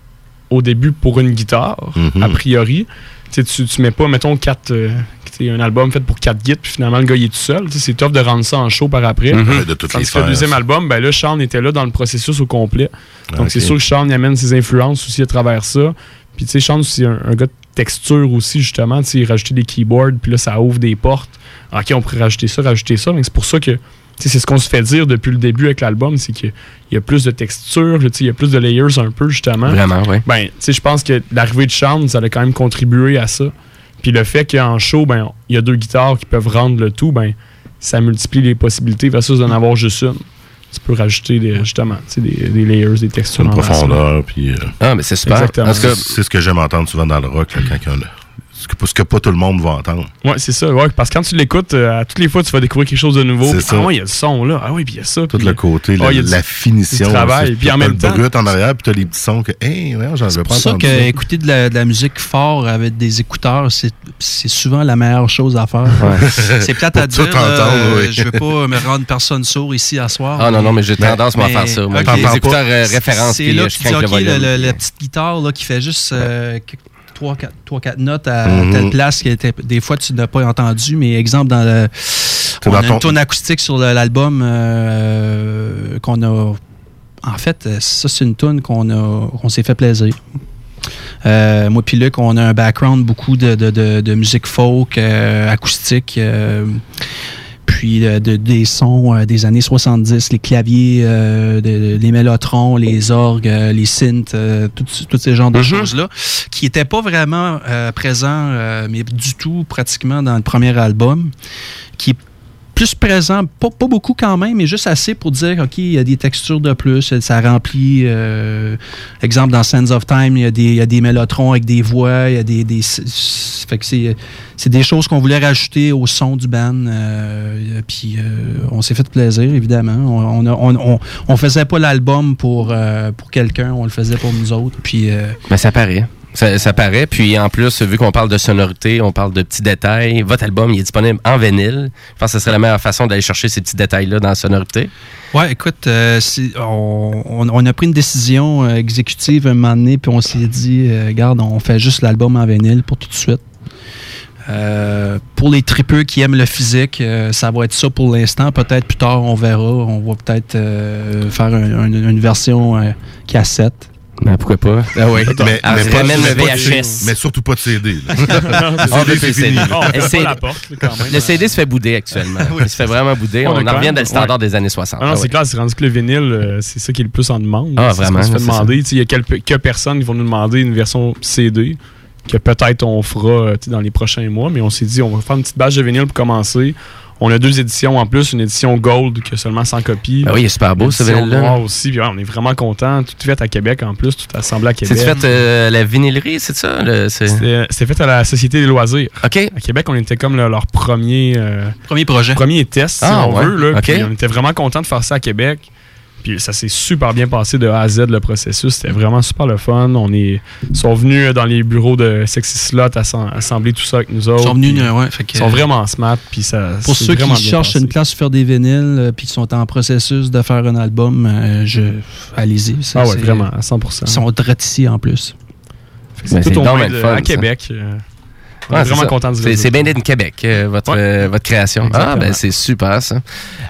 au début pour une guitare, Mhm. a priori. Tu, tu mets pas, mettons, quatre, euh, sais, un album fait pour quatre guides, puis finalement, le gars, il est tout seul. C'est tough de rendre ça en show par après. Ouais, de toutes les Tandis que le deuxième album, ben là, Sean était là dans le processus au complet. Donc, c'est sûr que Sean amène ses influences aussi à travers ça. Puis, tu sais, Sean, c'est un, un gars de texture aussi, justement. Tu sais, il rajoutait des keyboards, puis là, ça ouvre des portes. OK, on pourrait rajouter ça, rajouter ça. Mais c'est pour ça que, tu sais, c'est ce qu'on se fait dire depuis le début avec l'album, c'est qu'il y a plus de texture, tu sais, il y a plus de layers un peu, justement. Vraiment, ouais. Ben, tu sais, je pense que l'arrivée de Sean, ça a quand même contribué à ça. Puis le fait qu'en show, ben, il y a deux guitares qui peuvent rendre le tout, ben, ça multiplie les possibilités versus d'en avoir juste une. Tu peux rajouter des, justement des, des layers, des textures. Une profondeur, puis... euh, Ah, mais c'est super. C'est ce que j'aime entendre souvent dans le rock, là, quand il y a un- ce que, ce que pas tout le monde va entendre. Ouais, c'est ça. Ouais, parce que quand tu l'écoutes, euh, à toutes les fois, tu vas découvrir quelque chose de nouveau. C'est Puis, ça. Ah ouais, il y a le son là. Ah oui, puis il y a ça. Tout le côté, la, Ah, il y a du- la finition. du travail. Puis en T'as même le temps- brut en arrière, puis t'as les petits sons que, hey, ouais, j'en C'est pas pour ça entendu. que ça. écouter de la, de la musique fort avec des écouteurs, c'est c'est souvent la meilleure chose à faire. C'est plate à dire. oui. Je veux pas me rendre personne sourd ici à soir. ah non, non, mais j'ai tendance à faire ça. Moi, T'entends écouteurs euh, C'est puis là euh, que je tu crains dis, le le- le- la petite guitare là, qui fait juste 3-4 notes à Mhm. telle place qui était, des fois tu n'as pas entendu, mais exemple dans le. On dans a ton- une tonne acoustique sur l'album euh, qu'on a. En fait, ça, c'est une tune qu'on a qu'on s'est fait plaisir. Euh, moi puis Luc, on a un background beaucoup de, de- de- de musique folk, euh, acoustique, puis euh, de- des sons euh, des années 70, les claviers, euh, de- les mélotrons, les orgues, les synths, tout- tous ces genres de choses-là, qui n'étaient pas vraiment présents, mais du tout pratiquement dans le premier album, qui est plus présent, pas, beaucoup quand même, mais juste assez pour dire, OK, il y a des textures de plus, ça remplit, euh, exemple, dans Sands of Time, il y, a des, il y a des mélotrons avec des voix, il y a des... des fait que c'est, c'est des choses qu'on voulait rajouter au son du band, euh, puis euh, on s'est fait plaisir, évidemment. On, on, on, on faisait pas l'album pour, euh, pour quelqu'un, on le faisait pour nous autres, puis... euh, Ben, ça paraît. Ça, paraît. Puis en plus, vu qu'on parle de sonorité, on parle de petits détails, votre album il est disponible en vinyle. Je pense que ce serait la meilleure façon d'aller chercher ces petits détails-là dans la sonorité. Ouais, écoute, euh, on, a pris une décision euh, exécutive un moment donné, puis on s'est dit, euh, regarde, on fait juste l'album en vinyle pour tout de suite. Pour les tripeux qui aiment le physique, ça va être ça pour l'instant. Peut-être plus tard, on verra. On va peut-être faire un- un- une version cassette. Ben, pourquoi pas? Ah oui. Mais, mais je pas- ramène mais le VHS. mais surtout pas de CD. là. Ah, CD. CD. pas la porte, quand même. Le CD se fait bouder actuellement. Il se fait vraiment bouder. On en revient même- dans le standard ouais. des années 60. Ah non, Ah c'est ouais. clair, c'est rendu que le vinyle, euh, c'est ça qui est le plus en demande. Ah, vraiment, se fait demander. Il y a quelques, personnes qui vont nous demander une version CD que peut-être on fera euh, dans les prochains mois, mais on s'est dit on va faire une petite bâche de vinyle pour commencer. On a deux éditions en plus, une édition Gold qui a seulement 100 copies. Ben oui, il est super beau, ce vinyle-là. aussi. Puis ouais, on est vraiment content. Tout est fait à Québec en plus, tout assemblé à Québec. C'est fait euh, la vinillerie, c'est ça? C'était fait à la Société des loisirs. OK. À Québec, on était comme le- leur premier, euh, Premier projet. premier test, si Ah, on ouais. veut. Là, on était vraiment content de faire ça à Québec. Puis ça s'est super bien passé de A à Z, le processus. C'était vraiment super le fun. On est, ils sont venus dans les bureaux de Sexy Slot assem- assembler tout ça avec nous autres. Ils sont venus, Puis euh, ouais, fait que- Ils sont vraiment smart. Puis ça, Pour ceux qui cherchent passé. une place pour faire des vinyles, euh, puis qui sont en processus de faire un album, euh, je, allez-y. Ça, Ah ouais, vraiment, à 100%. Ils sont ici en plus. C'est tout au moins de- fun, à ça. Québec. euh, on est vraiment ça. content de C'est c'est bien d'être Québec, euh, votre, Ouais. euh, votre création. Ah, ben c'est super ça.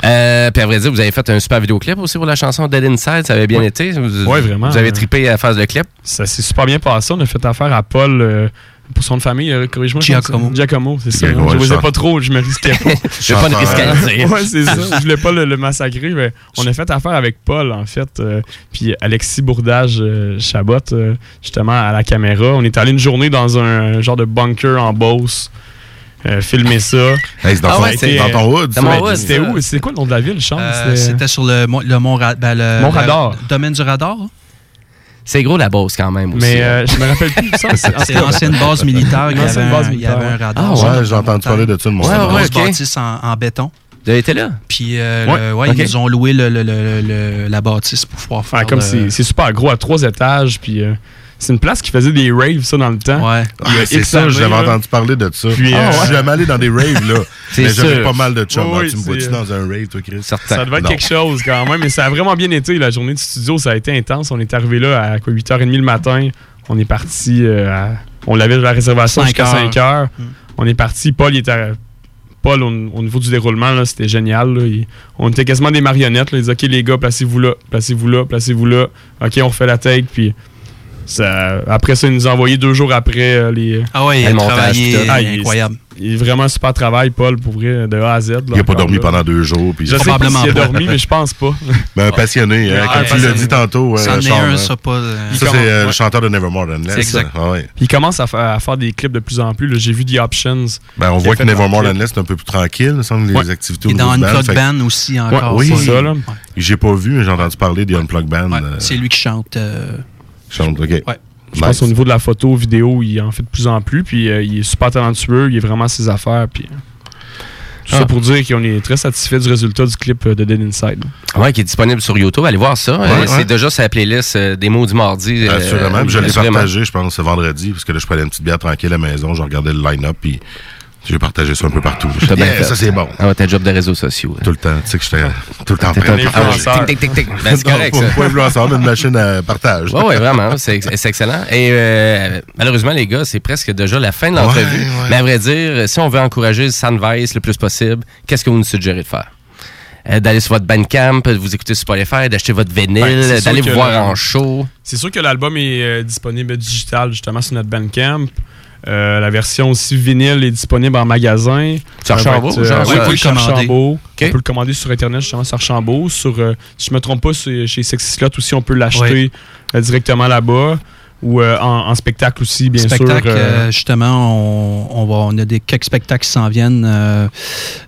Euh, puis à vrai dire, vous avez fait un super vidéoclip aussi pour la chanson Dead Inside. Ça avait bien Ouais. été. Vous, Ouais, vraiment. Vous avez trippé à phase de clip. Ça s'est super bien passé. On a fait affaire à Paul pour son de famille. euh, Corrige-moi. Giacomo. Giacomo, c'est ça. Hein. je ne pas trop, je me risquais pas. Je vais pas à dire. ouais, c'est ça. Je voulais pas le, le massacrer. Mais on a fait affaire avec Paul, en fait. euh, puis Alexis Bourdage euh, Chabot, euh, justement, à la caméra. On est allé une journée dans un genre de bunker en Beauce. euh, filmer ça. Hey, c'est dans, Ah ton- ouais, dans ton hood. C'était où? C'est quoi le nom de la ville, Charles? Euh, C'était- sur le, mont- le Mont, ben, le, Mont Radar. le domaine du radar. Hein? C'est gros la bosse quand même aussi. Mais euh, je me rappelle plus. ça, c'est- l'ancienne base militaire. Il y, avait base un, il y avait un militaire, radar. Ah Ouais, j'ai entendu parler de ça de mon Ouais, C'est une ouais, grosse ok. bâtisse en, en béton. Vous avez été là? Puis euh, Ouais, le- ouais, ok. ils nous ont loué le, le- le- le- la bâtisse pour pouvoir faire. Ouais, comme c'est super gros à trois étages. Puis euh, c'est une place qui faisait des raves, ça, dans le temps. Ouais. Ah, c'est ça, j'avais entendu parler de ça. Puis, Ah, euh, Je suis jamais allé dans des raves, là. C'est mais j'avais pas mal de chums. Oui, tu me vois-tu dans un rave, toi, Chris? Certain. Ça devait être Non. quelque chose quand même, mais ça a vraiment bien été. La journée de studio, ça a été intense. On est arrivé là à quoi, 8h30 le matin. On est parti euh, à- On l'avait la réservation jusqu'à heures. 5 heures. Mm. On est parti. Paul, il était. à- Paul, au, au niveau du déroulement, là, c'était génial. là. Il- on était quasiment des marionnettes. là. Il disait OK, les gars, placez-vous là, placez-vous là, placez-vous là. OK, on refait la take. Puis Ça- après ça, il nous a envoyé deux jours après euh, les. Ah ouais, il a travaillé. Ah, est- incroyable. Il est vraiment super travail, Paul, pour vrai, de A à Z. là, Il n'a pas dormi là. pendant deux jours. Puis Je sais pas s'il a dormi, mais je pense pas. Mais un passionné, hein, comme tu l'as dit tantôt. C'en euh, est un, hein. ça pas. euh, Ça, c'est euh, le chanteur de Nevermore Than Less. C'est exact. Ah ouais. Il commence à, fa- à faire des clips de plus en plus. là. J'ai vu The Options. Ben, on voit que Nevermore leur Than Less, c'est un peu plus tranquille, semble, les Ouais. activités au dans du band. Aussi encore. oui, c'est ça. J'ai pas vu, mais j'ai entendu parler des Unplugged Band. C'est lui qui chante. Chante, OK. Ouais. Je pense au niveau de la photo, vidéo, il en fait de plus en plus. Puis euh, il est super talentueux, il est vraiment à ses affaires. Puis, euh, tout Ah. ça pour dire qu'on est très satisfait du résultat du clip euh, de Dead Inside. Ouais, qui est disponible sur YouTube. Allez voir ça. Euh, ouais. C'est déjà sur la playlist euh, des mots du mardi. Assurément. Puis je l'ai partagé, je pense, ce vendredi, parce que là, je prenais une petite bière tranquille à la maison, je regardais le line-up, puis j'ai partagé ça un peu partout. T'as bien Yeah, fait. ça, c'est bon. Ah ouais, t'as job de réseaux sociaux. Tout le temps. Tu sais que j'étais tout le temps T'es prêt. un. Tic, tic. Ben, c'est correct, Non, ça. mais une machine à partage. Oui, ouais, vraiment. C'est c'est excellent. Et euh, malheureusement, les gars, c'est presque déjà la fin de l'entrevue. Ouais, ouais. Mais à vrai dire, si on veut encourager le Sandvice le plus possible, qu'est-ce que vous nous suggérez de faire? Euh, d'aller sur votre Bandcamp, de vous écouter Spotify, d'acheter votre vinyle, Ben, d'aller vous voir en show. C'est sûr que l'album est euh, disponible digital justement sur notre Bandcamp. Euh, la version aussi vinyle est disponible en magasin. Sur Archambault, euh, genre, oui, ça- on peut le Sur commander. Archambault. Ok. On peut le commander sur Internet justement sur Archambault. Sur, euh, si je me trompe pas, chez Sexy Slot aussi, on peut l'acheter directement là-bas. Ou en, en spectacle aussi, bien spectacle, sûr. justement, on, on, va, on a des quelques spectacles qui s'en viennent. à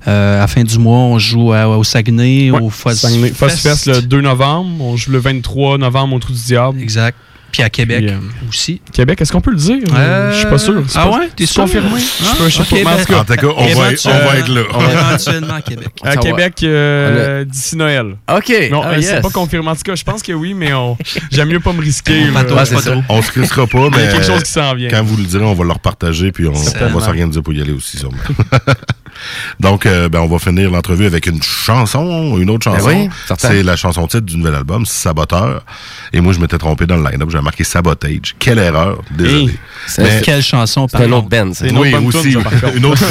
la fin du mois, on joue à- au Saguenay, ouais, au Fuzz Saguenay- Fuzz Fest. Fest le 2 novembre. On joue le 23 novembre au Trou du Diable. Exact. Puis à Québec Puis, euh, aussi. Québec, est-ce qu'on peut le dire? Euh, Je suis pas sûr. C'est ah pas- ouais? T'es c'est sûr? confirmé? Ah, Je sais pas, je sais ok, pas. Mais en ben- tout cas, En tout cas, on va être, on va être là. Éventuellement à Québec. à Ça. Québec euh, d'ici Noël. OK. Non, Ah, euh, c'est yes. pas confirmé. En tout cas, je pense que oui, mais on... j'aime mieux pas me risquer. Trop, Ouais, c'est pas. On se crissera pas, Il y a mais quelque chose qui s'en vient. quand vous le direz, on va le repartager, puis on, on va s'organiser pour y aller aussi, sûrement. Donc, euh, ben, on va finir l'entrevue avec une chanson, une autre Ben chanson. oui, c'est la chanson titre du nouvel album, Saboteur. Et moi, je m'étais trompé dans le line-up, j'avais marqué Sabotage. Quelle erreur, désolé. Hey, C'est Mais- Quelle chanson, c'est par un autre band. C'est oui, aussi. tune, ça, une autre.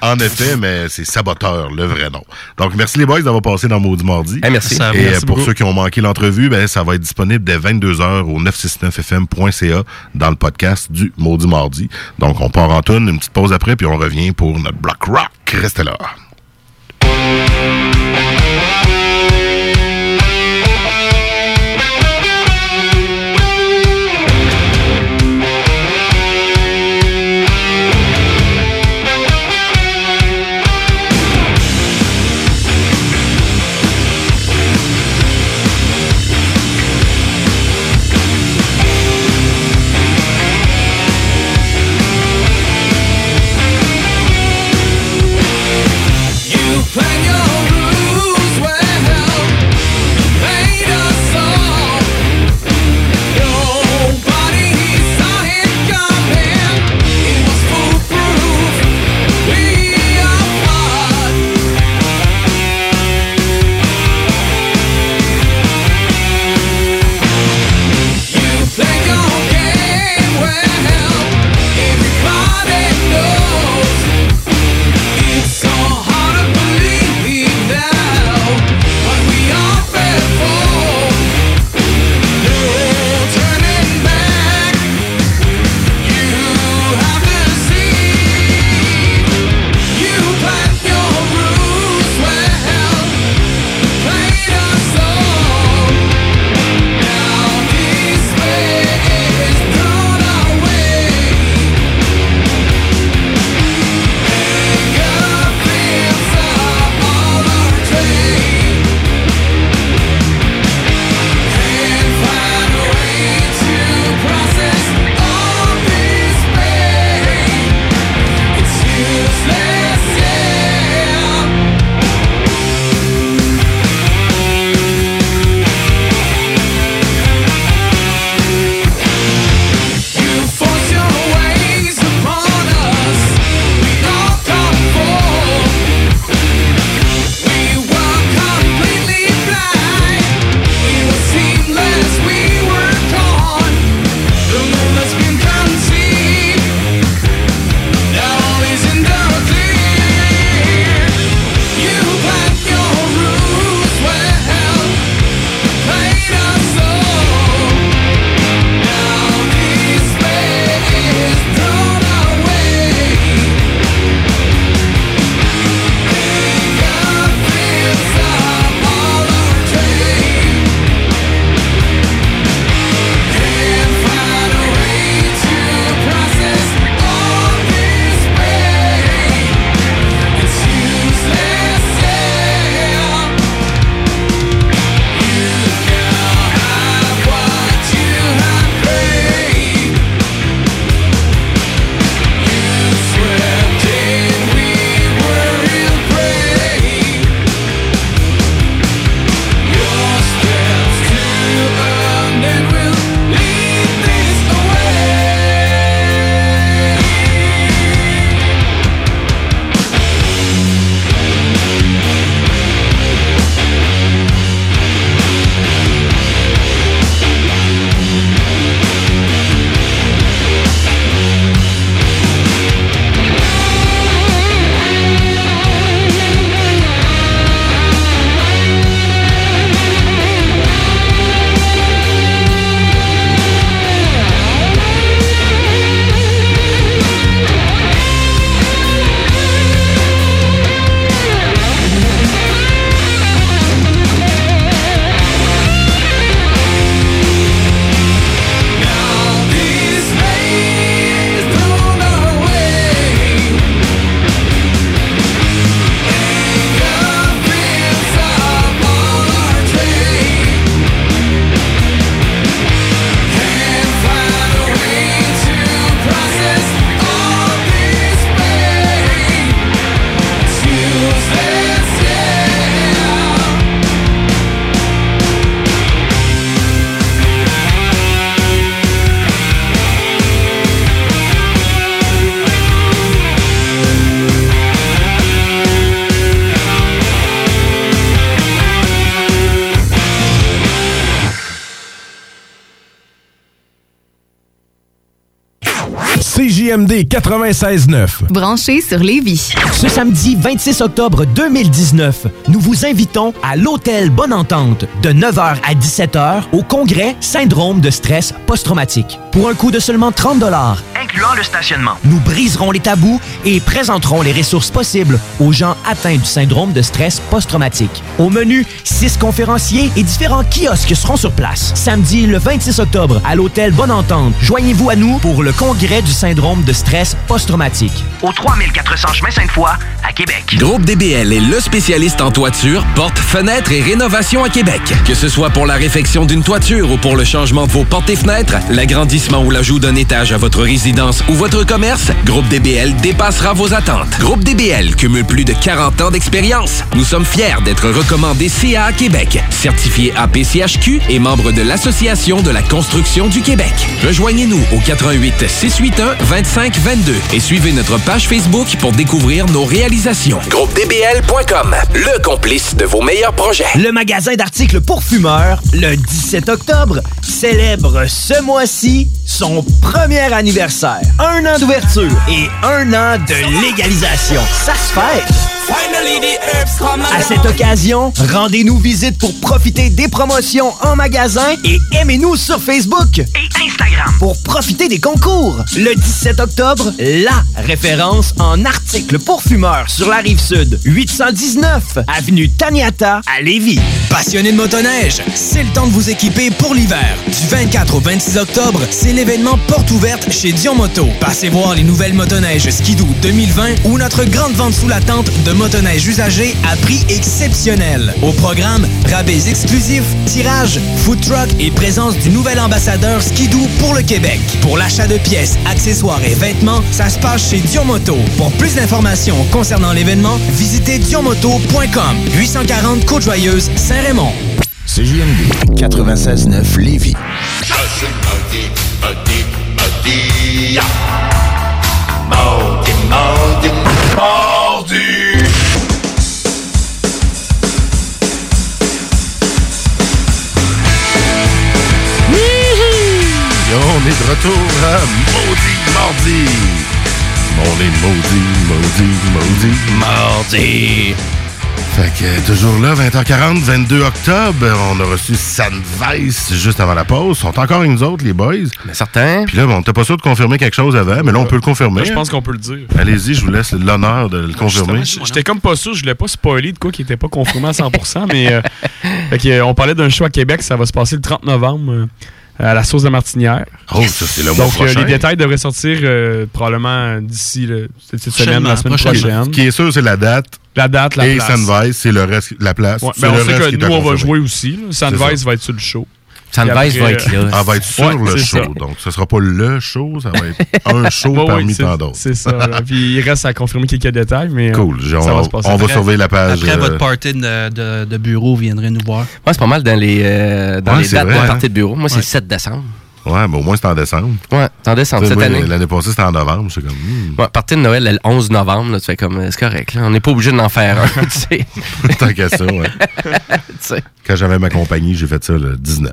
en effet, mais c'est Saboteur, le vrai nom. Donc, merci les boys d'avoir passé dans Maudit Mardi. Hey, merci. Ça- Et Merci euh, pour beaucoup. ceux qui ont manqué l'entrevue, ben, ça va être disponible dès 22h au 969fm.ca dans le podcast du Maudit Mardi. Donc, on part en tune, une petite pause après, puis on revient pour notre block rock. Restez là. CJMD 96.9. Branché sur Lévis. Ce samedi 26 octobre 2019, nous vous invitons à l'Hôtel Bonne Entente de 9h à 17h au congrès Syndrome de stress post-traumatique. Pour un coût de seulement 30 incluant le stationnement, nous briserons les tabous et présenterons les ressources possibles aux gens atteints du syndrome de stress post-traumatique. Au menu, six conférenciers et différents kiosques seront sur place. Samedi le 26 octobre à l'Hôtel Bonne Entente, joignez-vous à nous pour le congrès du syndrome de stress post-traumatique. Au 3400 chemin Sainte-Foy à Québec. Groupe DBL est le spécialiste en toiture, portes, fenêtres et rénovation à Québec. Que ce soit pour la réfection d'une toiture ou pour le changement de vos portes et fenêtres, l'agrandissement ou l'ajout d'un étage à votre résidence ou votre commerce, Groupe DBL dépassera vos attentes. Groupe DBL cumule plus de 40 ans d'expérience. Nous sommes fiers d'être recommandés CA Québec, certifié APCHQ et membre de l'Association de la construction du Québec. Rejoignez-nous au 88 681 25 22 et suivez notre page Facebook pour découvrir nos réalisations. GroupeDBL.com, le complice de vos meilleurs projets. Le magasin d'articles pour fumeurs, le 17 octobre, célèbre ce mois-ci son premier anniversaire. Un an d'ouverture et un an de légalisation. Ça se fête! À cette occasion, rendez-nous visite pour profiter des promotions en magasin et aimez-nous sur Facebook et Instagram pour profiter des concours. Le 17 octobre, la référence en articles pour fumeurs sur la rive sud, 819 avenue Taniata à Lévis. Passionné de motoneige, c'est le temps de vous équiper pour l'hiver. Du 24 au 26 octobre, c'est l'événement porte ouverte chez Dion Moto. Passez voir les nouvelles motoneiges Skidoo 2020 ou notre grande vente sous la tente de motoneige usagée à prix exceptionnel. Au programme, rabais exclusifs, tirage, food truck et présence du nouvel ambassadeur Skidoo pour le Québec. Pour l'achat de pièces, accessoires et vêtements, ça se passe chez Dion Moto. Pour plus d'informations concernant l'événement, visitez dionmoto.com. 840 Côte-Joyeuse, Saint-Raymond. CJMD 96.9 Lévis. Maudit, maudit, maudit. On est de retour à Maudit Mardi. On est maudit, maudit, maudit, mardi. Fait que toujours là, 20h40, 22 octobre, on a reçu Sandvice juste avant la pause. Ils sont encore avec nous autres, les boys. Mais certains. Puis là, bon, on n'était pas sûr de confirmer quelque chose avant, mais là, on peut le confirmer. Je pense qu'on peut le dire. Allez-y, je vous laisse l'honneur de le confirmer. J'étais comme pas sûr, je voulais pas spoiler de quoi qui était pas confirmé à 100%, mais euh, fait que, euh, on parlait d'un show à Québec, ça va se passer le 30 novembre euh, à la sauce de martinière. Oh, ça, c'est le Donc, euh, les détails devraient sortir euh, probablement d'ici le- cette semaine, la semaine prochaine. Ce qui est sûr, c'est la date. La date, la Et place. Sandvice, c'est le reste, la place. Ouais, ben, on le sait reste que nous, on va jouer aussi. ça. va être sur le show. Sandvice va être là. Ah, va être sur Ouais, le show. ça. Donc, ce sera pas le show, ça va être un show parmi tant d'autres. C'est ça. là. Puis il reste à confirmer quelques détails, mais. euh, Cool. Genre, ça va on- se passer. on va Après- surveiller la page. Après euh, votre party de, de- de bureau, vous viendrez nous voir. Moi, c'est pas mal dans les, euh, dans Ouais, les dates vrai, de hein. partie de bureau. Moi, c'est Ouais. le 7 décembre. Ouais, mais au moins, c'est en décembre. Ouais, c'est en décembre cette moi, année. L'année passée, c'était en novembre. C'est comme. hmm, Ouais, partie de Noël le 11 novembre, là, tu fais comme, c'est correct, là. On n'est pas obligé d'en faire un, tu sais. Tant qu'à ça, ouais. Quand j'avais ma compagnie, j'ai fait ça le 19.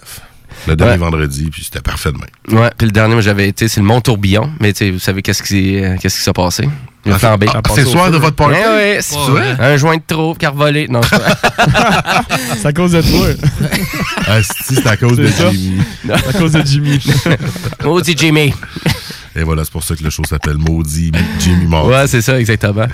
Le dernier Ouais. vendredi, puis c'était parfait de même. Ouais, puis le dernier, moi, j'avais été, c'est le Mont Tourbillon, mais tu sais, vous savez qu'est-ce qui, euh, qu'est-ce qui s'est passé? Il a Ah, flambé. ah, c'est le soir de votre party? Ouais, ouais, c'est Ouais, ouais. Un joint de trop, car volé. Non, c'est pas- C'est à cause de toi. Ah, si, c'est à cause de C'est ça. Jimmy. C'est à cause de Jimmy. Maudit Jimmy. Et voilà, c'est pour ça que le show s'appelle Maudit Jimmy Martin. Ouais, c'est ça, exactement.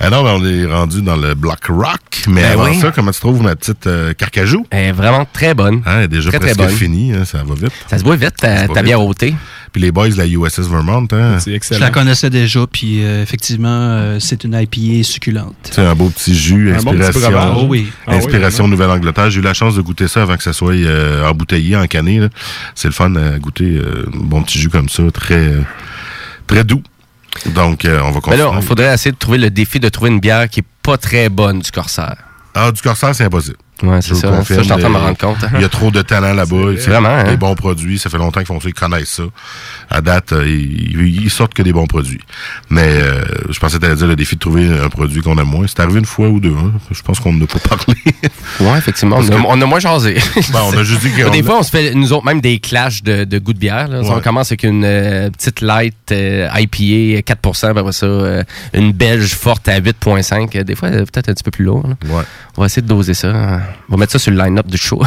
Ah non, mais on est rendu dans le block rock. Mais Ben avant oui. ça, comment tu trouves ma petite euh, carcajou? Elle est vraiment très bonne. Hein, elle est déjà Très, très presque bonne. finie, hein, ça va vite. Ça se boit vite, ta, ta bière au thé. Puis les boys de la USS Vermont, hein, C'est Je excellent. la connaissais déjà, puis euh, effectivement, euh, c'est une IPA succulente. c'est un beau petit jus, Un bon petit inspiration. Oh oui. Ah oui, Inspiration Nouvelle-Angleterre. J'ai eu la chance de goûter ça avant que ça soit euh, embouteillé, encanné. là. C'est le fun à goûter euh, un bon petit jus comme ça, très, très doux. Donc, euh, on va Mais continuer. là, il faudrait essayer de trouver le défi de trouver une bière qui est pas très bonne du Corsaire. Ah, du Corsaire, c'est impossible. Ouais, c'est ça. confirme, Ça, je suis en train de me rendre compte. hein. Il y a trop de talent là-bas. C'est vraiment, hein? Des bons produits. Ça fait longtemps qu'ils font ça. Ils connaissent ça. À date, euh, ils, ils sortent que des bons produits. Mais euh, je pensais que dire le défi de trouver un produit qu'on aime moins. C'est arrivé une fois ou deux. hein. Je pense qu'on n'a pas parlé. Ouais, effectivement. On a, on a moins jasé. Ben, on a juste dit qu'on Des a- fois, on se fait, nous autres, même des clashs de, de goût de bière. là. Ouais. On commence avec une euh, petite light euh, IPA 4 puis après ça, une belge forte à 8,5. Des fois, peut-être un petit peu plus lourd. là. On va essayer de doser ça. hein. On va mettre ça sur le line-up du show.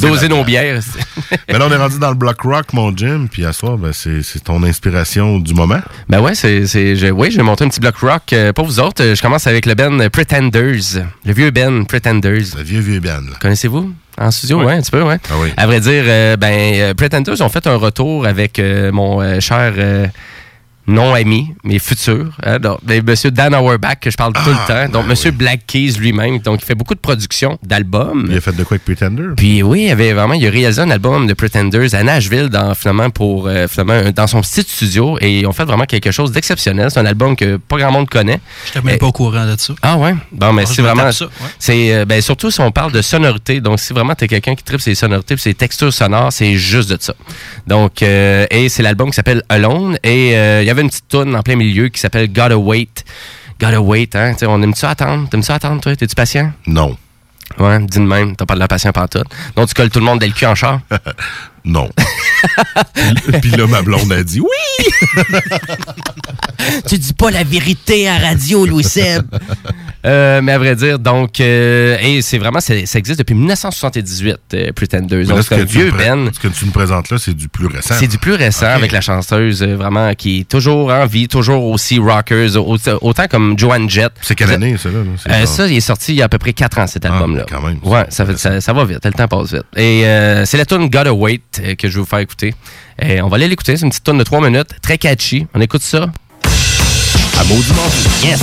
Doser nos bières. Mais là, on est rendu dans le block rock, mon Jim. Puis à soir, ben, c'est c'est ton inspiration du moment. Ben ouais, c'est, c'est, je- oui, je vais monter un petit bloc rock. Euh, pour vous autres, euh, je commence avec le Ben Pretenders. Le vieux Ben Pretenders. Le vieux, vieux Ben. Connaissez-vous? En studio, Ouais. ouais, un petit peu, ouais. Ah oui. À vrai dire, euh, ben, Pretenders ont fait un retour avec euh, mon euh, cher euh, non-ami, mais futur, hein, donc, ben, Monsieur Dan Auerbach, que je parle tout Ah, le temps. Donc, Monsieur Black Keys lui-même. Donc, il fait beaucoup de production d'albums. Il a fait de quoi avec Pretender? Puis oui, il avait vraiment, il a réalisé un album de Pretenders à Nashville dans finalement pour euh, finalement dans son petit studio et ils ont fait vraiment quelque chose d'exceptionnel. C'est un album que pas grand monde connaît. Je n'étais même pas au courant de ça. Ah ouais? Bon, mais Ah, c'est me vraiment. ouais. C'est euh, ben, surtout si on parle de sonorité. Donc si vraiment t'es quelqu'un qui tripe ses sonorités, ses textures sonores, c'est juste de ça. Donc euh, et c'est l'album qui s'appelle Alone et euh, il y avait une petite tune en plein milieu qui s'appelle Gotta Wait. Gotta Wait, hein? Tu sais, on aime ça attendre? T'aimes ça attendre, toi? T'es-tu patient? Non. Ouais, dis de même. T'as pas de la patience par tout. Donc tu colles tout le monde dès le cul en char? non. puis, puis là, ma blonde a dit oui. tu dis pas la vérité à radio, Louis Seb. Euh, mais à vrai dire, donc, euh, et c'est vraiment, c'est- ça existe depuis 1978, euh, Pretenders. Donc, c'est un vieux Ben. Ce que tu nous présentes là, c'est du plus récent. C'est du plus récent avec la chanteuse euh, vraiment qui est toujours en vie, toujours aussi rockers, au- autant comme Joanne Jett. C'est quelle année, ça, là? Euh, ça, il est sorti il y a à peu près 4 ans, cet album-là. quand même. Ouais, ça, fait- ça, ça va vite, le temps passe vite. Et euh, c'est la tune Gotta Wait euh, que je vais vous faire écouter. Et on va aller l'écouter, c'est une petite tune de 3 minutes, très catchy. On écoute ça. À maudit. Yes!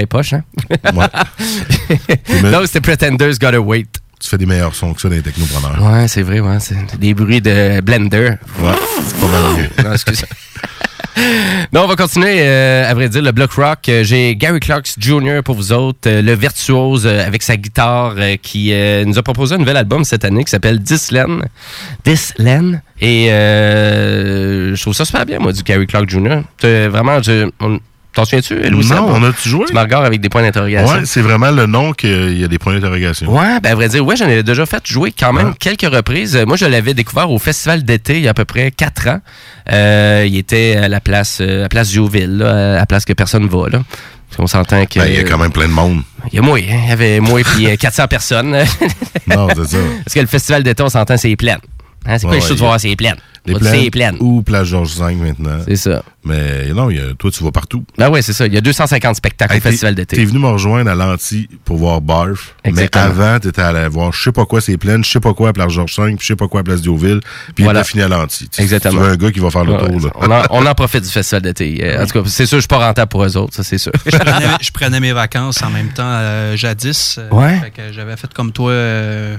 Eh, ma guitare est poche, hein? C'était Pretenders Gotta Wait. Tu fais des meilleurs sons que ça dans les technopreneurs. Ouais, c'est vrai, ouais. C'est des bruits de blender. Ouais, c'est pas mal mieux. Non, excusez. Non, on va continuer, euh, à vrai dire, le block rock. Euh, J'ai Gary Clarks Jr. pour vous autres, euh, le virtuose avec sa guitare qui nous a proposé un nouvel album cette année qui s'appelle Dislen. Dislen. Et je trouve ça super bien, moi, du Gary Clark Jr. Vraiment, je- on- t'en souviens-tu, Louis Non, on a-tu joué? Tu me regardes avec des points d'interrogation. Ouais, c'est vraiment le nom qu'il y a des points d'interrogation. Ouais, ben à vrai dire, ouais, j'en ai déjà fait jouer quand même quelques reprises. Euh, Moi, je l'avais découvert au festival d'été il y a à peu près quatre ans. Euh, il était à la place, euh, à la place Jouville, là, à la place que personne va là. Puis On s'entend que. Ben, il y a quand même plein de monde. Il y a moi, hein. il y avait moi puis euh, 400 personnes. Non, c'est ça. Parce que le festival d'été, on s'entend, c'est plein. Hein, c'est pas Ouais, les choses ouais, de voir, c'est plein. Les C'est plein. Ou Place Georges V maintenant. C'est ça. Mais non, il y a- toi, tu vas partout. Ben ouais, c'est ça. Il y a 250 spectacles Hey, au festival d'été. T'es venu me rejoindre à l'Anti pour voir Barf. Exactement. Mais avant, t'étais allé voir je sais pas quoi c'est plein, je sais pas quoi à Place Georges V, puis je sais pas quoi à Place Diouville, puis Voilà. il a fini à l'Anti. Tu- Exactement. Tu un gars qui va faire le Ouais, tour, là. on, en, on en profite du festival d'été. Euh, En tout cas, c'est sûr, je suis pas rentable pour eux autres, ça c'est sûr. je, prenais, je prenais mes vacances en même temps euh, jadis. euh, Ouais. J'avais fait comme toi. euh,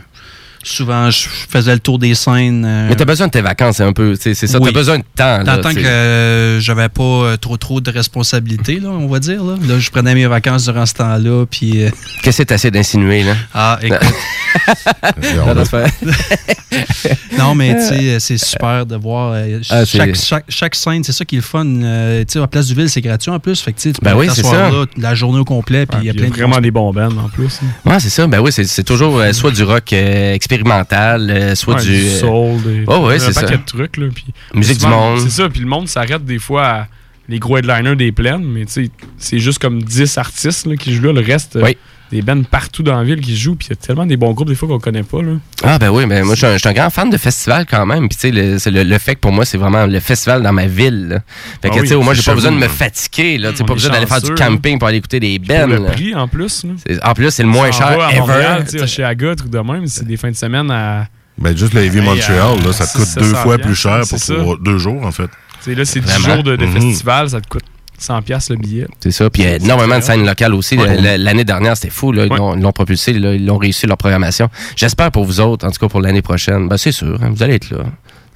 souvent, je faisais le tour des scènes. euh, Mais t'as besoin de tes vacances, c'est un peu, c'est ça, Oui. t'as besoin de temps. là, Tant que euh, j'avais pas euh, trop trop de responsabilités, là, on va dire. Là, Là, je prenais mes vacances durant ce temps-là. Puis, euh, Qu'est-ce que t'essaies d'insinuer, là? ah, écoute. Non, mais tu sais, c'est super de voir euh, Ah, chaque, chaque, chaque scène. C'est ça qui est le fun. Euh, tu sais, à Place du Ville, c'est gratuit en plus. Fait que tu Ben peux oui, t'asseoir c'est ça. là la journée au complet. Puis il y a Il y a plein de vraiment des bons bands en plus. hein. Ouais, c'est ça. Ben oui, c'est c'est toujours euh, soit du rock euh, expérimental, euh, soit Ouais, du. du soul, des, Oh, ouais, c'est ça. de trucs. Là, puis Musique du monde. C'est ça, puis le monde s'arrête des fois à les gros headliners des plaines, mais tu sais, c'est juste comme 10 artistes là, qui jouent là. Le reste, euh, Oui. Des bands partout dans la ville qui jouent, puis il y a tellement des bons groupes des fois qu'on connaît pas. Là. Ah ben oui, ben moi je suis un, grand fan de festival quand même. Puis tu sais, le, le, le fait que pour moi c'est vraiment le festival dans ma ville. là. Fait que Ah tu sais, oui, au moins c'est j'ai pas besoin de me fatiguer. Là, tu sais, On pas besoin d'aller faire du camping pour aller écouter des bands. le là. prix en plus. En plus, c'est le moins cher à ever. Montréal, à Chiaga, truc de même, c'est des fins de semaine à. Ben, juste le Heavy Montreal, là, ça te coûte 700 deux fois plus cher pour, deux jours, en fait. Tu sais, là, c'est 10 Vraiment? jours de, de Mhm. festival, ça te coûte 100$ piastres le billet. C'est ça. Puis il y a énormément de scènes locales aussi. Ouais. L'année dernière, c'était fou. Là. Ils Ouais. l'ont- l'ont propulsé. là. Ils ont réussi leur programmation. J'espère pour vous autres, en tout cas pour l'année prochaine. Ben, c'est sûr. hein, vous allez être là.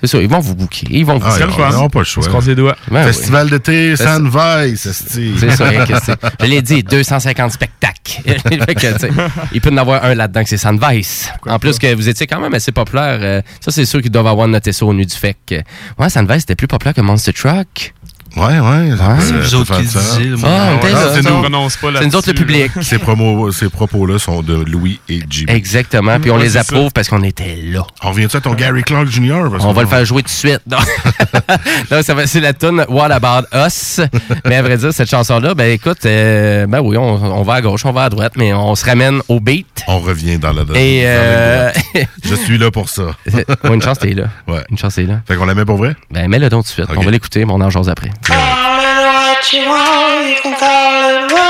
C'est sûr. Ils vont vous booker. Ils vont vous Ah, C'est le ils fun. n'ont pas le choix. Se les doigts. Ben oui. Festival d'été, C'est- San Vice, esti. C'est ça, rien que c'est- Je l'ai dit, 250 spectacles. Que, il peut y en avoir un là-dedans que c'est Sandvice. En plus que vous étiez quand même assez populaire. euh, ça, c'est sûr qu'ils doivent avoir noté ça au nu du fait que. Ouais, Sandvice était plus populaire que Monster Truck. Ouais, ouais. ça C'est ça autres qui le c'est nous. Nous autres le public. Ces, promos, ces propos-là sont de Louis et Jimmy. Exactement. Puis on Ouais, les approuve parce qu'on était là. On revient-tu à ton Gary Clark Jr.? Parce On va le faire jouer tout de suite. Non, Non, ça va- c'est la tune What About Us. Mais à vrai dire, cette chanson-là, ben écoute, euh, ben oui, on, on va à gauche, on va à droite, mais on se ramène au beat. On revient dans la Et euh. Je suis là pour ça. une chance, t'es là. Ouais. Une chance, t'es là. Fait qu'on la met pour vrai? Ben mets-le donc tout de suite. On va l'écouter, mais on en jase après. Call it what you want, you can call it what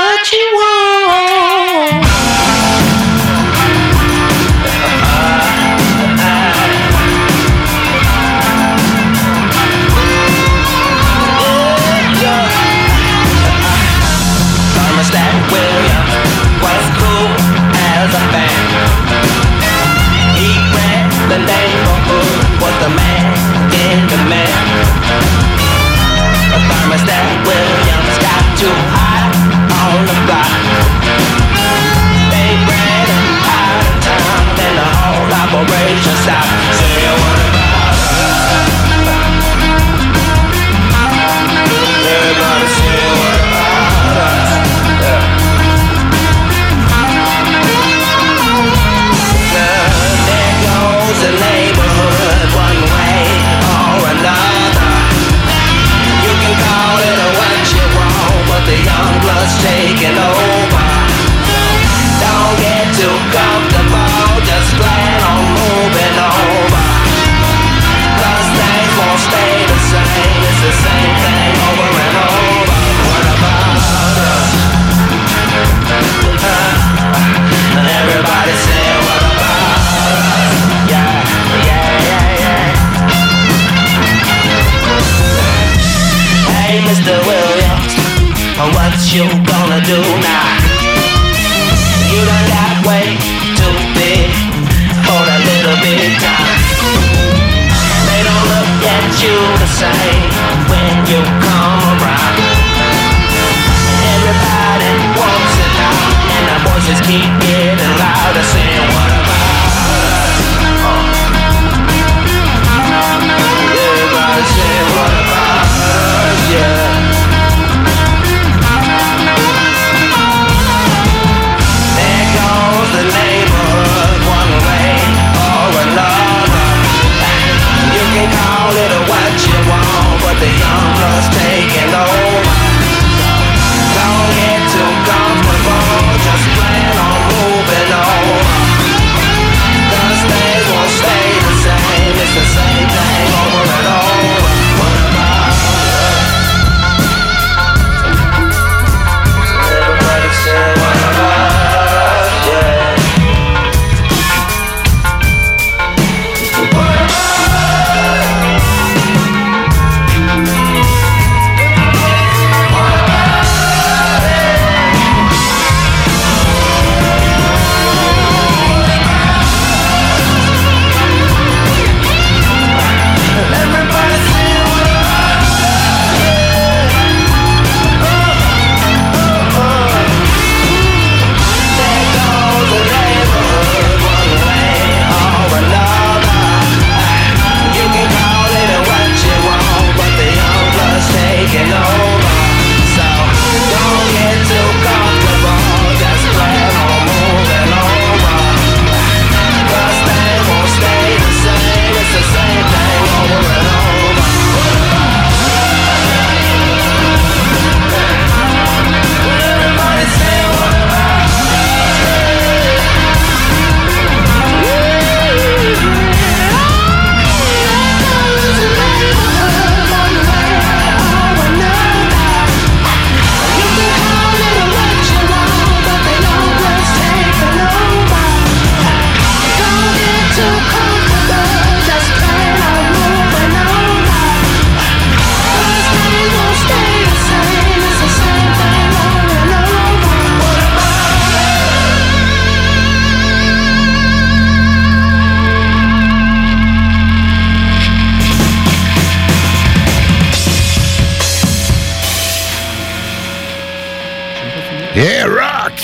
Yeah, rock!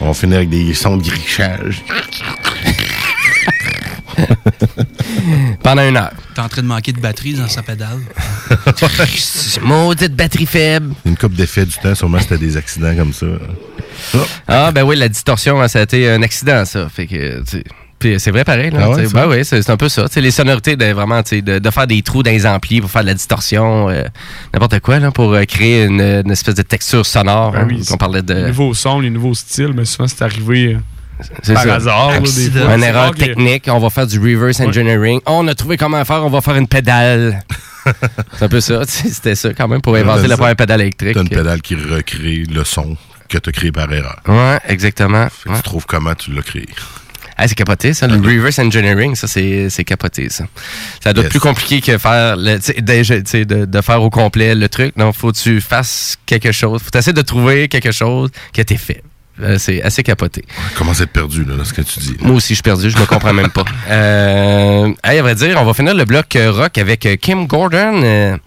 On va finir avec des sons de grichage. Pendant une heure. T'es en train de manquer de batterie dans sa pédale. Maudite batterie faible. Une coupe d'effet du temps, sûrement c'était des accidents comme ça. Ah, ben oui, la distorsion, hein, ça a été un accident, ça. Fait que, tu sais, puis c'est vrai pareil. Là, Ah ouais, ben oui, c'est un peu ça. Les sonorités, de, vraiment, de, de faire des trous dans les amplis pour faire de la distorsion, euh, n'importe quoi, là, pour euh, créer une, une espèce de texture sonore. Ben hein, oui, qu'on parlait Les de. nouveaux sons, les nouveaux styles, mais souvent c'est arrivé euh, C'est par ça. hasard. là, des Accident. fois. Une erreur que- technique, on va faire du reverse engineering. On a trouvé comment faire, on va faire une pédale. c'est un peu ça, c'était ça quand même pour inventer la première pédale électrique. Une pédale qui recrée le son que tu as créé par erreur. Ouais, exactement. Fait que Tu trouves comment tu l'as créé. Ah, c'est capoté, ça. Le reverse engineering, ça, c'est c'est capoté, ça. Ça doit être plus compliqué que faire, le, de, de faire au complet le truc. Non, faut que tu fasses quelque chose. Faut essayer de trouver quelque chose qui a été fait. Euh, c'est assez capoté. Comment c'est perdu, là, ce que tu dis? Moi aussi, je suis perdu, je me comprends même pas. Euh, hey, à vrai dire, on va finir le bloc euh, rock avec euh, Kim Gordon.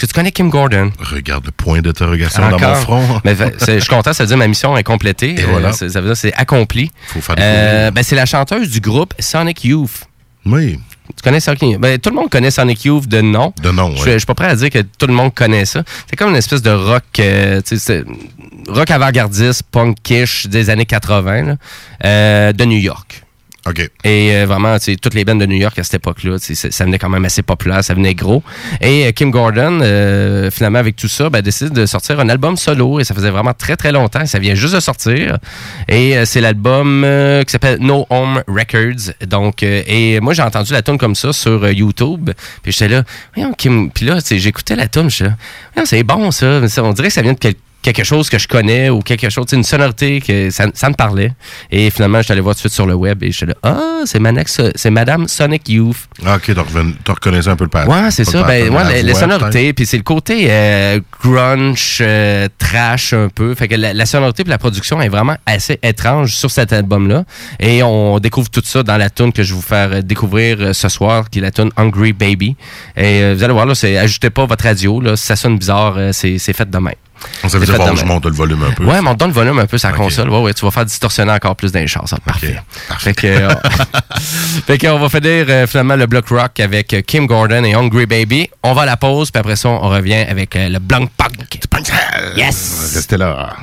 Euh, Est-ce que tu connais Kim Gordon? Regarde le point d'interrogation dans mon front. Mais je suis content, ça veut dire ma mission est complétée. Et Euh, voilà. c'est- ça veut dire que c'est accompli. Faut faire des Euh, ben, c'est la chanteuse du groupe Sonic Youth. Oui. Tu connais Sonic Youth? Ben, tout le monde connaît Sonic Youth de nom. De nom, Je suis pas prêt à dire que tout le monde connaît ça. C'est comme une espèce de rock, euh, rock avant-gardiste, punkish des années 80 là, euh, de New York. Et euh, vraiment, toutes les bandes de New York à cette époque-là, ça venait quand même assez populaire, ça venait gros. Et euh, Kim Gordon, euh, finalement, avec tout ça, ben, décide de sortir un album solo. Et ça faisait vraiment très, très longtemps. Ça vient juste de sortir. Et euh, c'est l'album qui s'appelle No Home Records. Donc, et moi, j'ai entendu la tune comme ça sur YouTube. Puis j'étais là, voyons, Kim. Puis là, j'écoutais la tune, je c'est bon, ça. On dirait que ça vient de quel- quelque chose que je connais ou quelque chose, tu sais, une sonorité que ça, ça me parlait. Et finalement, je suis allé voir tout de suite sur le web et je suis là, ah, c'est Manex- c'est Madame Sonic Youth. Ah, ok, t'as reconnaissé un peu le pattern. Ouais, c'est ça. Ben, ouais, la les, les sonorités, puis c'est le côté euh, grunge, euh, trash un peu. Fait que la, la sonorité puis la production est vraiment assez étrange sur cet album-là. Et on découvre tout ça dans la tune que je vais vous faire euh, découvrir ce soir, qui est la tune Hungry Baby. Et euh, vous allez voir, là, c'est ajoutez pas votre radio. Là, si ça sonne bizarre, c'est c'est fait demain. Ça veut dire bon, je monte le volume un peu. Ouais, monte le volume un peu sa console. Ouais, ouais, tu vas faire distorsionner encore plus d'un char. Ça, parfait. Fait que, euh, fait qu'on va finir euh, finalement le block rock avec euh, Kim Gordon et Hungry Baby. On va à la pause, puis après ça, on revient avec euh, le blanc punk. Yes! Restez là.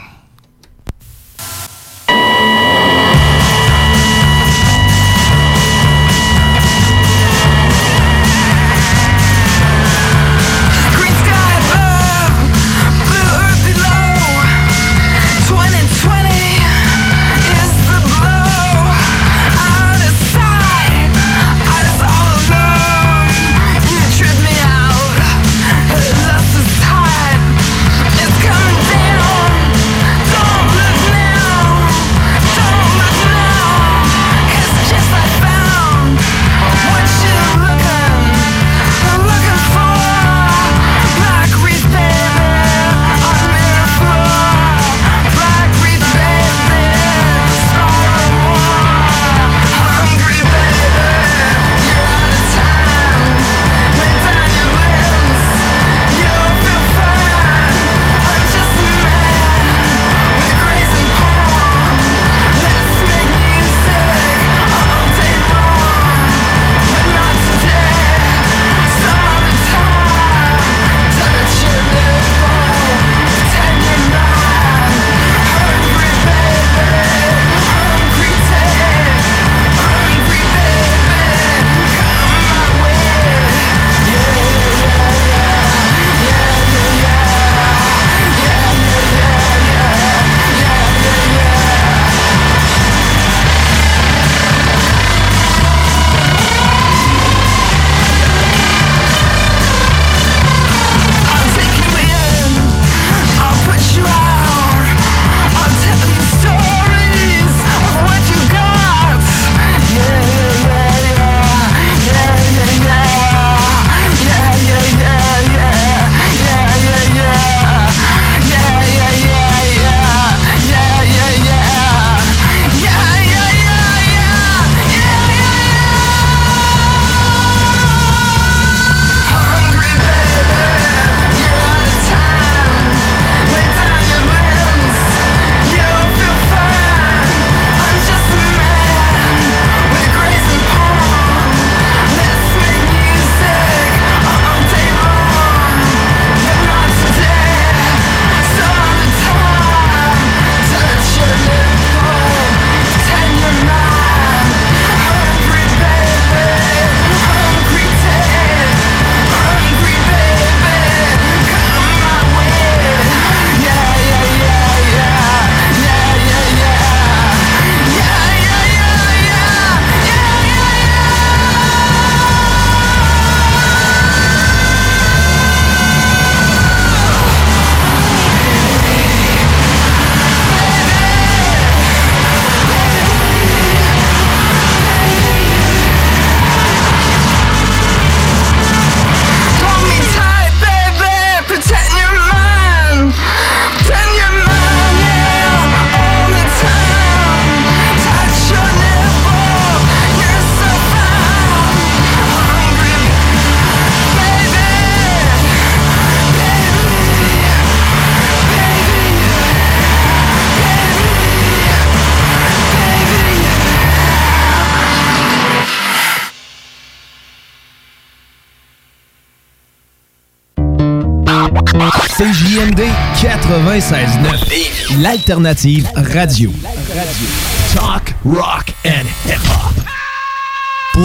L'alternative radio. Radio. Talk, rock,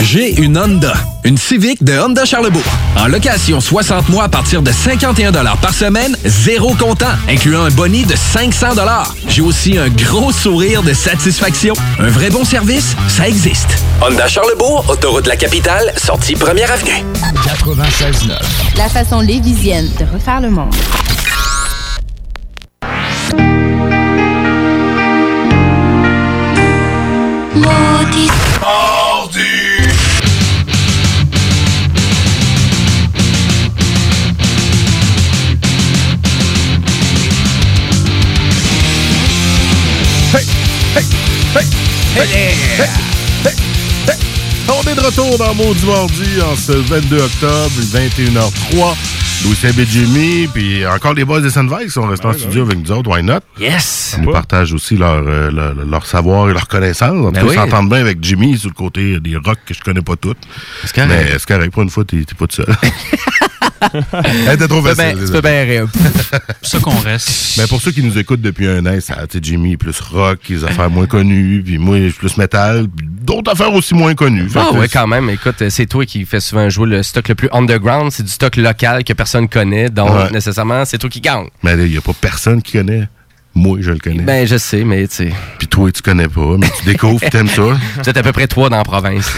J'ai une Honda, une Civic de Honda Charlebourg. En location 60 mois à partir de 51 par semaine, zéro comptant, incluant un boni de 500 J'ai aussi un gros sourire de satisfaction. Un vrai bon service, ça existe. Honda Charlebourg, autoroute de la capitale, sortie première avenue. 96.9. La façon lévisienne de refaire le monde. Hey, hey. On est de retour dans Maudit Mardi en ce 22 octobre, 21h03. Louis Benjimi, puis encore les boys des Sunvike qui sont restés en studio avec nous autres, why not? Yes! Ils nous partagent aussi leur, euh, leur, leur savoir et leur connaissance. En tout Ben cas, oui. ils s'entendent bien avec Jimmy sur le côté des rocks que je connais pas toutes. C'est correct. Mais c'est correct, pour une fois, t'es t'es pas tout seul. hey, t'es trop facile. tu peux bien rire. Ça qu'on reste. Mais pour ceux qui nous écoutent depuis un an, ça, Jimmy est plus rock, les affaires moins connues, puis moi, je suis plus métal, puis d'autres affaires aussi moins connues. Ah ouais, quand même. Écoute, c'est toi qui fais souvent jouer le stock le plus underground. C'est du stock local que personne connaît. Donc, Ouais. nécessairement, c'est toi qui gagne. Mais il n'y a pas personne qui connaît. Moi, je le connais. Ben, je sais, mais tu sais. Puis toi, tu connais pas, mais tu découvres, puis t'aimes ça. Vous êtes à peu près trois dans la province.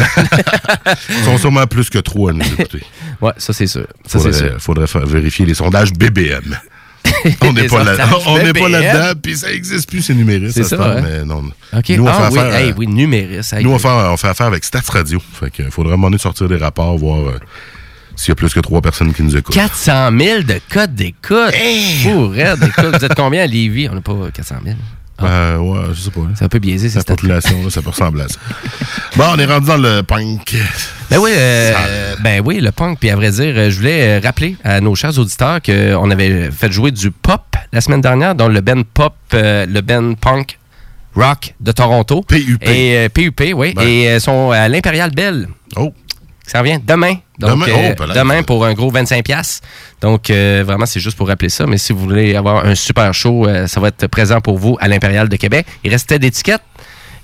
Ils sont sûrement plus que trois à nous écouter. ouais, ça, c'est sûr. Ça, c'est faudrait, sûr. faudrait faire vérifier les sondages BBM. On n'est pas, là, on n'est pas là-dedans, puis ça n'existe plus, c'est numérique. C'est ça, hein? mais non. OK. Nous, on ah fait oui, affaire, hey, oui. Nous, on fait, on fait affaire avec Stats Radio. Fait qu'il faudrait demander de sortir des rapports, voir euh, s'il y a plus que trois personnes qui nous écoutent. 400 000 de codes d'écoute. Fou, raide, écoute. Vous êtes combien à Lévis? On n'a pas 400 000. Euh, ouais, je sais pas. C'est un peu biaisé, cette population, là, ça peut ressembler à ça. Bon, on est rendu dans le punk. Ben oui, euh, ben oui, le punk. Puis à vrai dire, euh, je voulais euh, rappeler à nos chers auditeurs qu'on avait fait jouer du pop la semaine dernière, dans le band pop, euh, le band punk rock de Toronto. PUP. Et PUP, oui. Ben. Et sont à l'Impérial Bell. Oh. Ça revient demain. Donc, Demain? euh, Oh, demain pour un gros 25$. piastres. Donc, euh, vraiment, c'est juste pour rappeler ça. Mais si vous voulez avoir un super show, euh, ça va être présent pour vous à l'Impérial de Québec. Il restait d'étiquettes.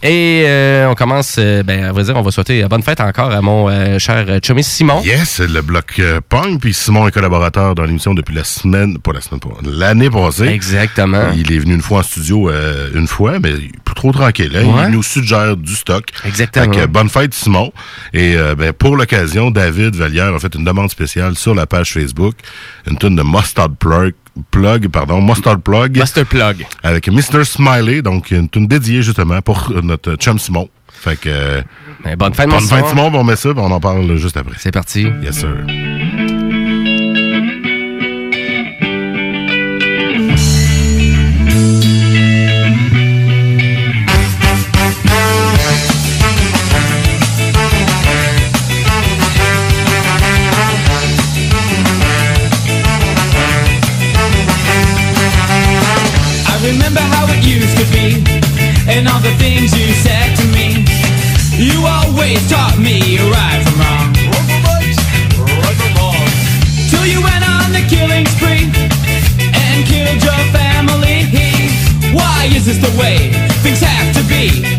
Et euh, on commence, euh, ben, à vrai dire, on va souhaiter euh, bonne fête encore à mon euh, cher euh, chummy Simon. Yes, c'est le bloc punk. Puis Simon est collaborateur dans l'émission depuis la semaine, pas la semaine, pas l'année passée. Exactement. Il est venu une fois en studio, euh, une fois, mais trop tranquille. hein. Ouais. Il nous suggère du stock. Exactement. Fait que, bonne fête, Simon. Et ben, pour l'occasion, David Vallière a fait une demande spéciale sur la page Facebook, une tonne de Mustard Plug. Plug, pardon, Mustard Plug. Mustard Plug. Avec Mr. Smiley, donc une tune dédiée justement pour notre chum Simon. Fait que. Ben, bonne fête, mon bonne fête, Simon. Simon. On met ça, on en parle juste après. C'est parti. Yes, sir. and all the things you said to me. You always taught me right from wrong. Right from wrong. Till you went on the killing spree and killed your family. Why is this the way things have to be?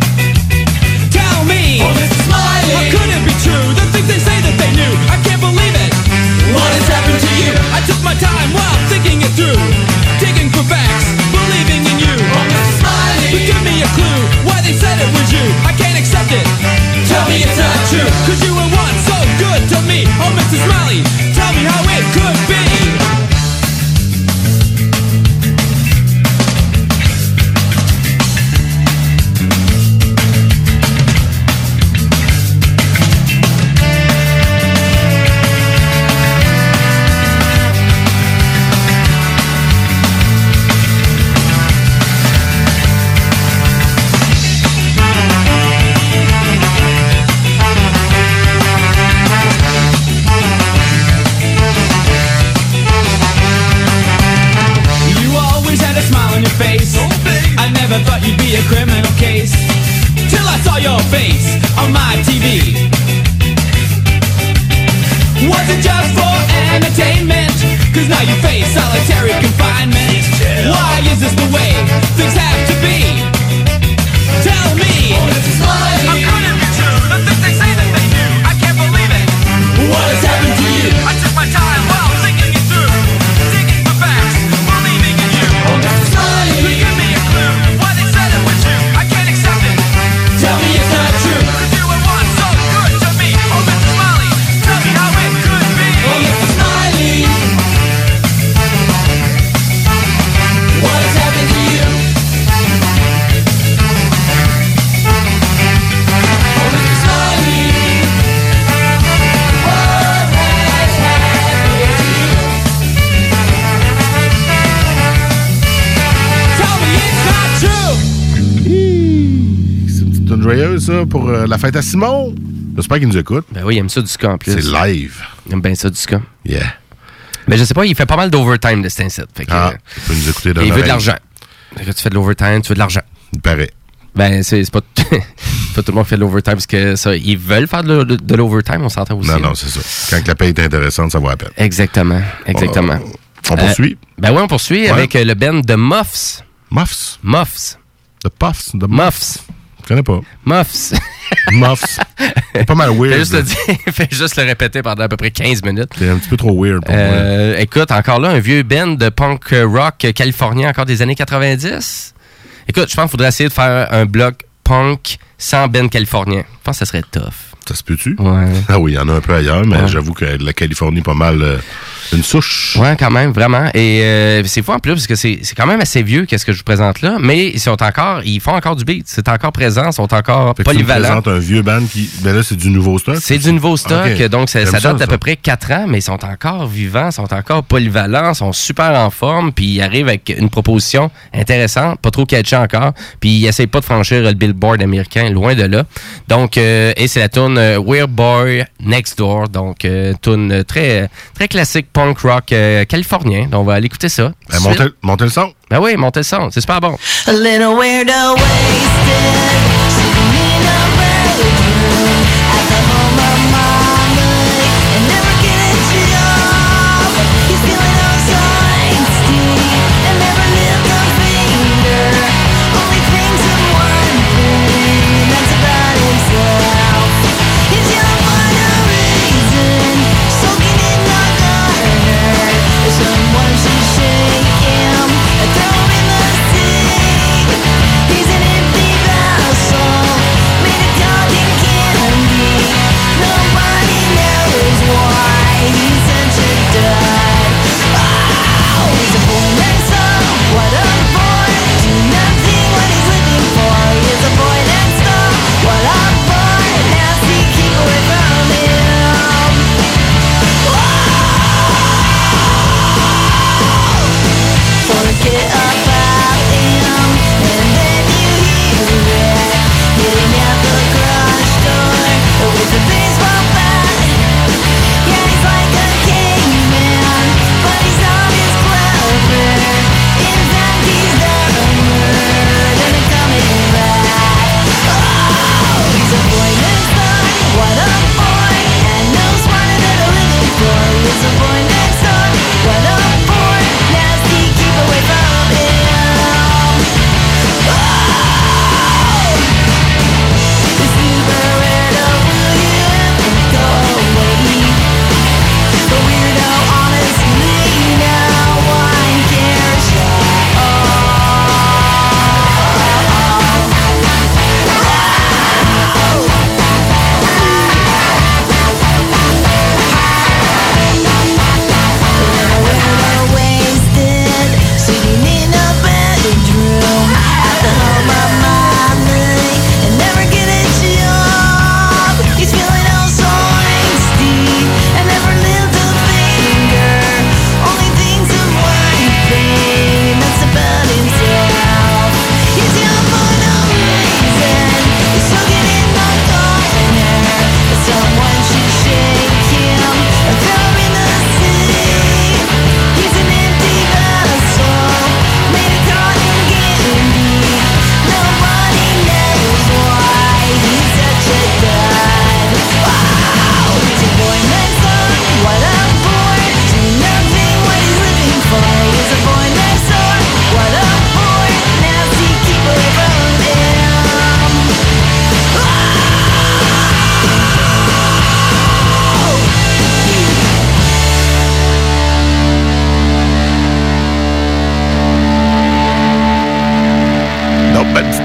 La fête à Simon. J'espère qu'il nous écoute. Ben oui, il aime ça du ska en plus. C'est live. Il aime bien ça du ska. Yeah. Mais je sais pas, il fait pas mal d'overtime de cet incite. Ah, euh, il peut nous écouter dans et il veut de l'argent. Tu fais de l'overtime, tu veux de l'argent. Il paraît. Ben, c'est pas, tout le monde qui fait de l'overtime parce que ça, ils veulent faire de, de- de l'overtime, on s'entend aussi. Non, non, c'est ça. Quand la paye est intéressante, ça vaut la peine. Exactement, exactement. On poursuit? ben oui, on poursuit Ouais. avec euh, le band de Muffs. Muffs? Muffs. The Puffs? The Muffs. Je connais pas. Muffs. Muffs. C'est pas mal weird. Fais juste, le dire- fais juste le répéter pendant à peu près 15 minutes. C'est un petit peu trop weird pour Euh, écoute, encore là, un vieux band de punk rock californien encore des années 90. Écoute, je pense qu'il faudrait essayer de faire un bloc punk sans band californien. Je pense que ça serait tough. Ça se peut-tu? Ouais. Ah oui, il y en a un peu ailleurs, mais Ouais. j'avoue que la Californie est pas mal euh, une souche. Ouais, quand même, vraiment. Et euh, c'est fou en plus parce que c'est c'est quand même assez vieux qu'est-ce que je vous présente là, mais ils sont encore, ils font encore du beat, c'est encore présent, sont encore Fait tu polyvalents. présentes un vieux band qui. Ben là, c'est du nouveau stock. C'est du nouveau stock, Ok. donc ça, ça date d'à peu près 4 ans, mais ils sont encore vivants, sont encore polyvalents, sont super en forme, puis ils arrivent avec une proposition intéressante, pas trop catchy encore, puis ils essayent pas de franchir le billboard américain, loin de là. Donc, euh, et c'est la tune euh, Weird Boy Next Door, donc euh, tune très, très classique punk rock euh, californien. Donc, on va aller écouter ça. Ben, montez, montez le son. Ben oui, montez le son, c'est super bon. A little weirdo wasted,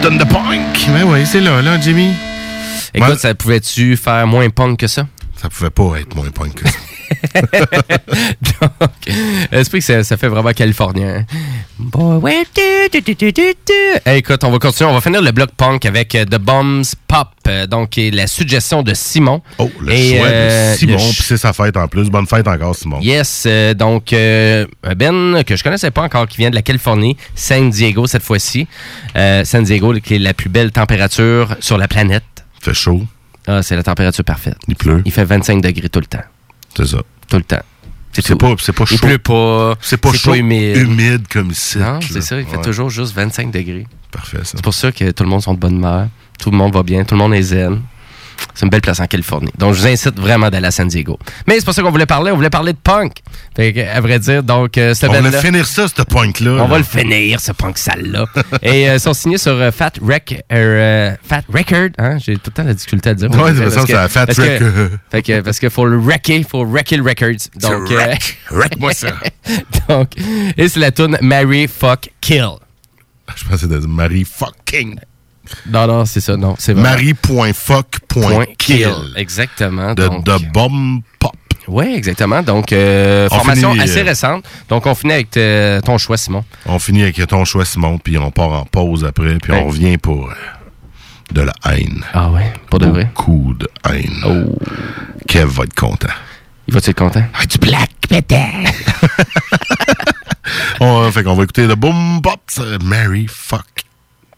and the Punk. Ben oui, c'est là, là, Jimmy. Écoute, ça pouvait-tu faire moins punk que ça? Ça pouvait pas être moins punk que ça. Donc, c'est que ça, ça fait vraiment californien. hein. Hey, écoute, on va continuer. On va finir le bloc punk avec euh, The Bombs Pop, euh, donc qui est la suggestion de Simon. Oh, le Et, euh, de Simon, puis c'est sa fête en plus. Bonne fête encore, Simon. Yes, euh, donc euh, Ben que je connaissais pas encore, qui vient de la Californie, San Diego cette fois-ci. Euh, San Diego, qui est la plus belle température sur la planète. fait chaud. Ah, c'est la température parfaite. Il pleut. Il fait 25 degrés tout le temps. C'est ça. Tout le temps. C'est pas, c'est pas chaud. Il pleut pas. C'est pas chaud, humide. humide comme ici. Non, c'est ça. Il fait Ouais. toujours juste 25 degrés. Parfait, ça. C'est pour ça que tout le monde sont de bonne humeur. Tout le monde va bien. Tout le monde est zen. C'est une belle place en Californie. Donc, je vous incite vraiment d'aller à San Diego. Mais c'est pas ça qu'on voulait parler. On voulait parler de punk. Fait que, à vrai dire, donc, euh, cette On va finir ça, ce punk-là. On va le finir, ce punk sale-là. Et euh, ils sont signés sur euh, Fat, Rec, euh, Fat Record. Hein? J'ai tout le temps la difficulté à dire. Ouais, c'est Parce ça, que- c'est Fat Record. fait que, parce qu'il faut le wrecker, faut wrecker le records. Donc, Tu wreck. Wreck-moi ça. donc, et c'est la tune Mary Fuck Kill. Je pensais de Marie fucking. Non, non, c'est ça, non. C'est. Marie.fuck.kill. Exactement. De, donc- de bomb pop. Oui, exactement. Donc, euh, On formation finit, assez euh, récente. Donc, on finit avec euh, ton choix, Simon. On finit avec ton choix, Simon, puis on part en pause après, puis Ouais. on revient pour euh, de la haine. Ah ouais, pour de vrai? Oh. Beaucoup de haine. Kev va être content. Il va-tu être content? Ah, du black metal. on, euh, fait qu'on va écouter le boom pop, euh, Mary fuck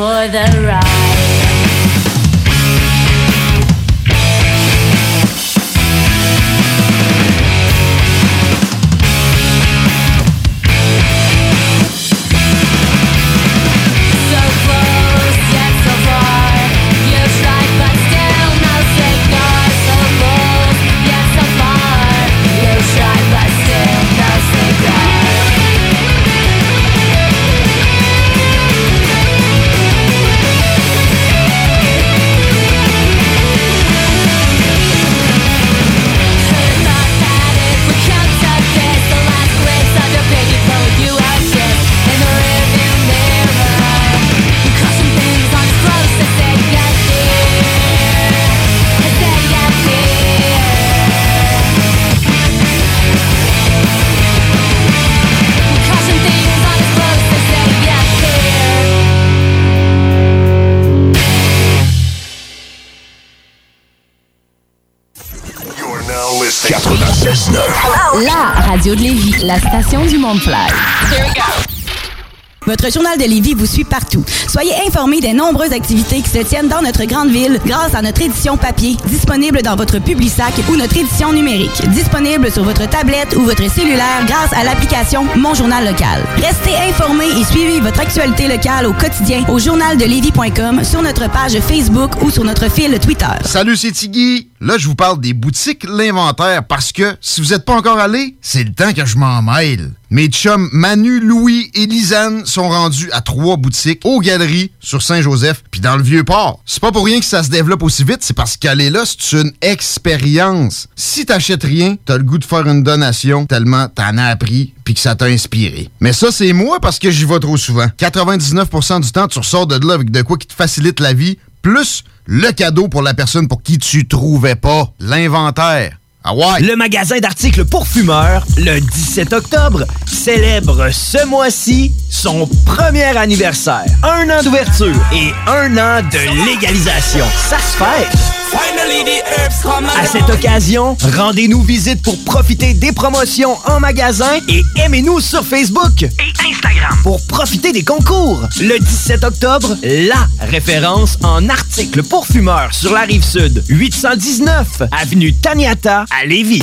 for the ride. 96.9. La radio de Lévis, la station du Monde Fly. Votre journal de Lévis vous suit partout. Soyez informés des nombreuses activités qui se tiennent dans notre grande ville grâce à notre édition papier, disponible dans votre Publisac ou notre édition numérique, disponible sur votre tablette ou votre cellulaire grâce à l'application Mon Journal Local. Restez informés et suivez votre actualité locale au quotidien au journaldelévis.com, sur notre page Facebook ou sur notre fil Twitter. Salut, c'est Tiggy. Là, je vous parle des boutiques L'Inventaire parce que si vous n'êtes pas encore allé, c'est le temps que je m'en mêle. Mes chums Manu, Louis et Lisanne sont rendus à trois boutiques aux Galeries sur Saint-Joseph puis dans le Vieux-Port. C'est pas pour rien que ça se développe aussi vite, c'est parce qu'aller là, c'est une expérience. Si t'achètes rien, t'as le goût de faire une donation tellement t'en as appris que ça t'a inspiré. Mais ça, c'est moi parce que j'y vais trop souvent. 99% du temps, tu ressors de là avec de quoi qui te facilite la vie, plus le cadeau pour la personne pour qui tu trouvais pas l'inventaire. Ah ouais? Le magasin d'articles pour fumeurs, le 17 octobre, célèbre ce mois-ci son premier anniversaire. Un an d'ouverture et un an de légalisation. Ça se fête! Finally the herbs come À cette occasion, rendez-nous visite pour profiter des promotions en magasin et aimez-nous sur Facebook et Instagram pour profiter des concours. Le 17 octobre, la référence en articles pour fumeurs sur la rive sud, 819 avenue Taniata Lévis.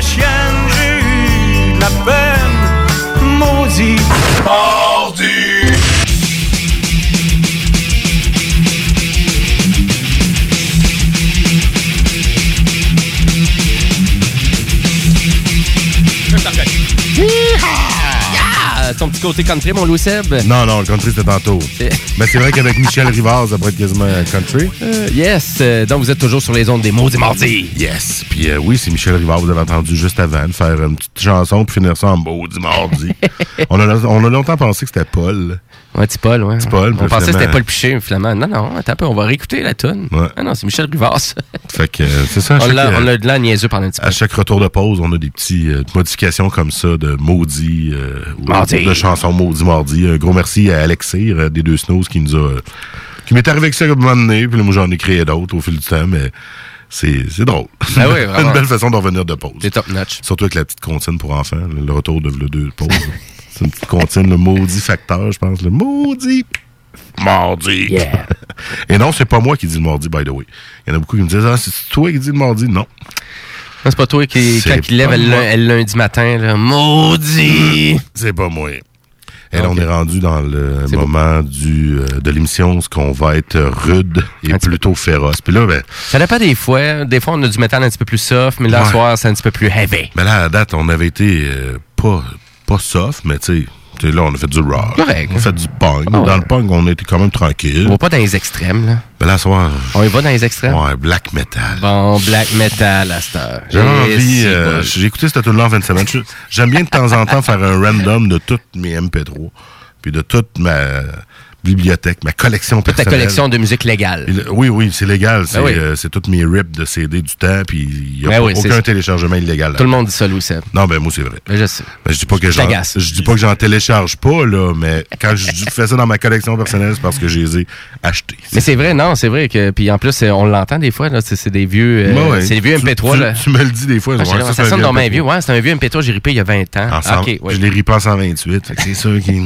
chienne, j'ai eu la peine, maudit. Mardi. Ton petit côté country, mon Louis Seb? Non, non, le country, c'était tantôt. Mais c'est vrai qu'avec Michel Rivard, ça pourrait être quasiment country. Euh, yes. Euh, donc, vous êtes toujours sur les ondes des maudits mardis. Yes. Puis euh, oui, c'est Michel Rivard, vous avez entendu juste avant, de faire une petite chanson puis finir ça en maudit mardi. on, a, on a longtemps pensé que c'était Paul. Ouais, petit Paul, ouais. Petit Paul. On pensait que c'était Paul Piché, finalement. Non, non, attends un peu, on va réécouter la tune. Ouais. Ah non, c'est Michel Rivard, ça. Fait que euh, c'est ça. On euh, on a de la niaiseux pendant un petit peu. À chaque retour de pause, on a des petites modifications comme ça de maudit euh, ou de chansons maudit mardi. Un gros merci à Alexir euh, des deux Snows qui nous a euh, qui m'est arrivé avec ça à un moment donné, puis moi j'en ai créé d'autres au fil du temps, mais c'est c'est drôle. Ah oui. Une belle façon de revenir de pause. C'est top notch. Surtout avec la petite comptine pour enfants, le, retour de le deux pauses. c'est une petite comptine, le maudit facteur, je pense, le maudit mardi. Et non, c'est pas moi qui dis le mardi, by the way. Il y en a beaucoup qui me disent Ah, c'est toi qui dis le mardi? Non. C'est pas toi qui, quand il lève lundi matin, là, maudit! C'est pas moi. Et là, on est rendu dans le moment du, euh, de l'émission, ce qu'on va être rude et plutôt féroce. Puis là, ben, Ça dépend des fois. Des fois, on a du métal un petit peu plus soft, mais là, Ouais. soir, c'est un petit peu plus heavy. ben là, à date, on avait été euh, pas, pas soft, mais tu sais, là, on a fait du rock. Correct. On a fait du punk. Ah ouais. Dans le punk, on était quand même tranquille. On va pas dans les extrêmes, là. Ben là, soir, On y va dans les extrêmes? ouais, black metal. Bon, black metal à cette heure. Et envie, euh, j'ai écouté cette tune là en 20 semaines. Je- J'aime bien de temps en temps faire un random de toutes mes MP3, puis de toute ma bibliothèque, ma collection Toute ta personnelle. collection de musique légale. Le- Oui, oui, c'est légal. C'est Ben oui. euh, c'est toutes mes rips de CD du temps, puis il n'y a Ben oui, aucun téléchargement illégal. Tout le monde dit ça, Louis Seb. Non, ben moi, c'est vrai. Ben, je sais. Ben, je dis pas que Je j'en je dis pas que j'en télécharge pas, là, mais quand je fais ça dans ma collection personnelle, c'est parce que je les ai achetés. Mais c'est vrai, non, c'est vrai que. Puis en plus, on l'entend des fois, là. C'est des vieux. euh, Ben ouais. C'est des vieux Tu- MP3, tu- là. Tu me le dis des fois. Ah, ça, sonne dans MP3. vieux. Ouais, c'est un vieux MP3 j'ai ripé il y a 20 ans. Ah, ok. Je l'ai ripé en 128. fait que c'est sûr qu'il.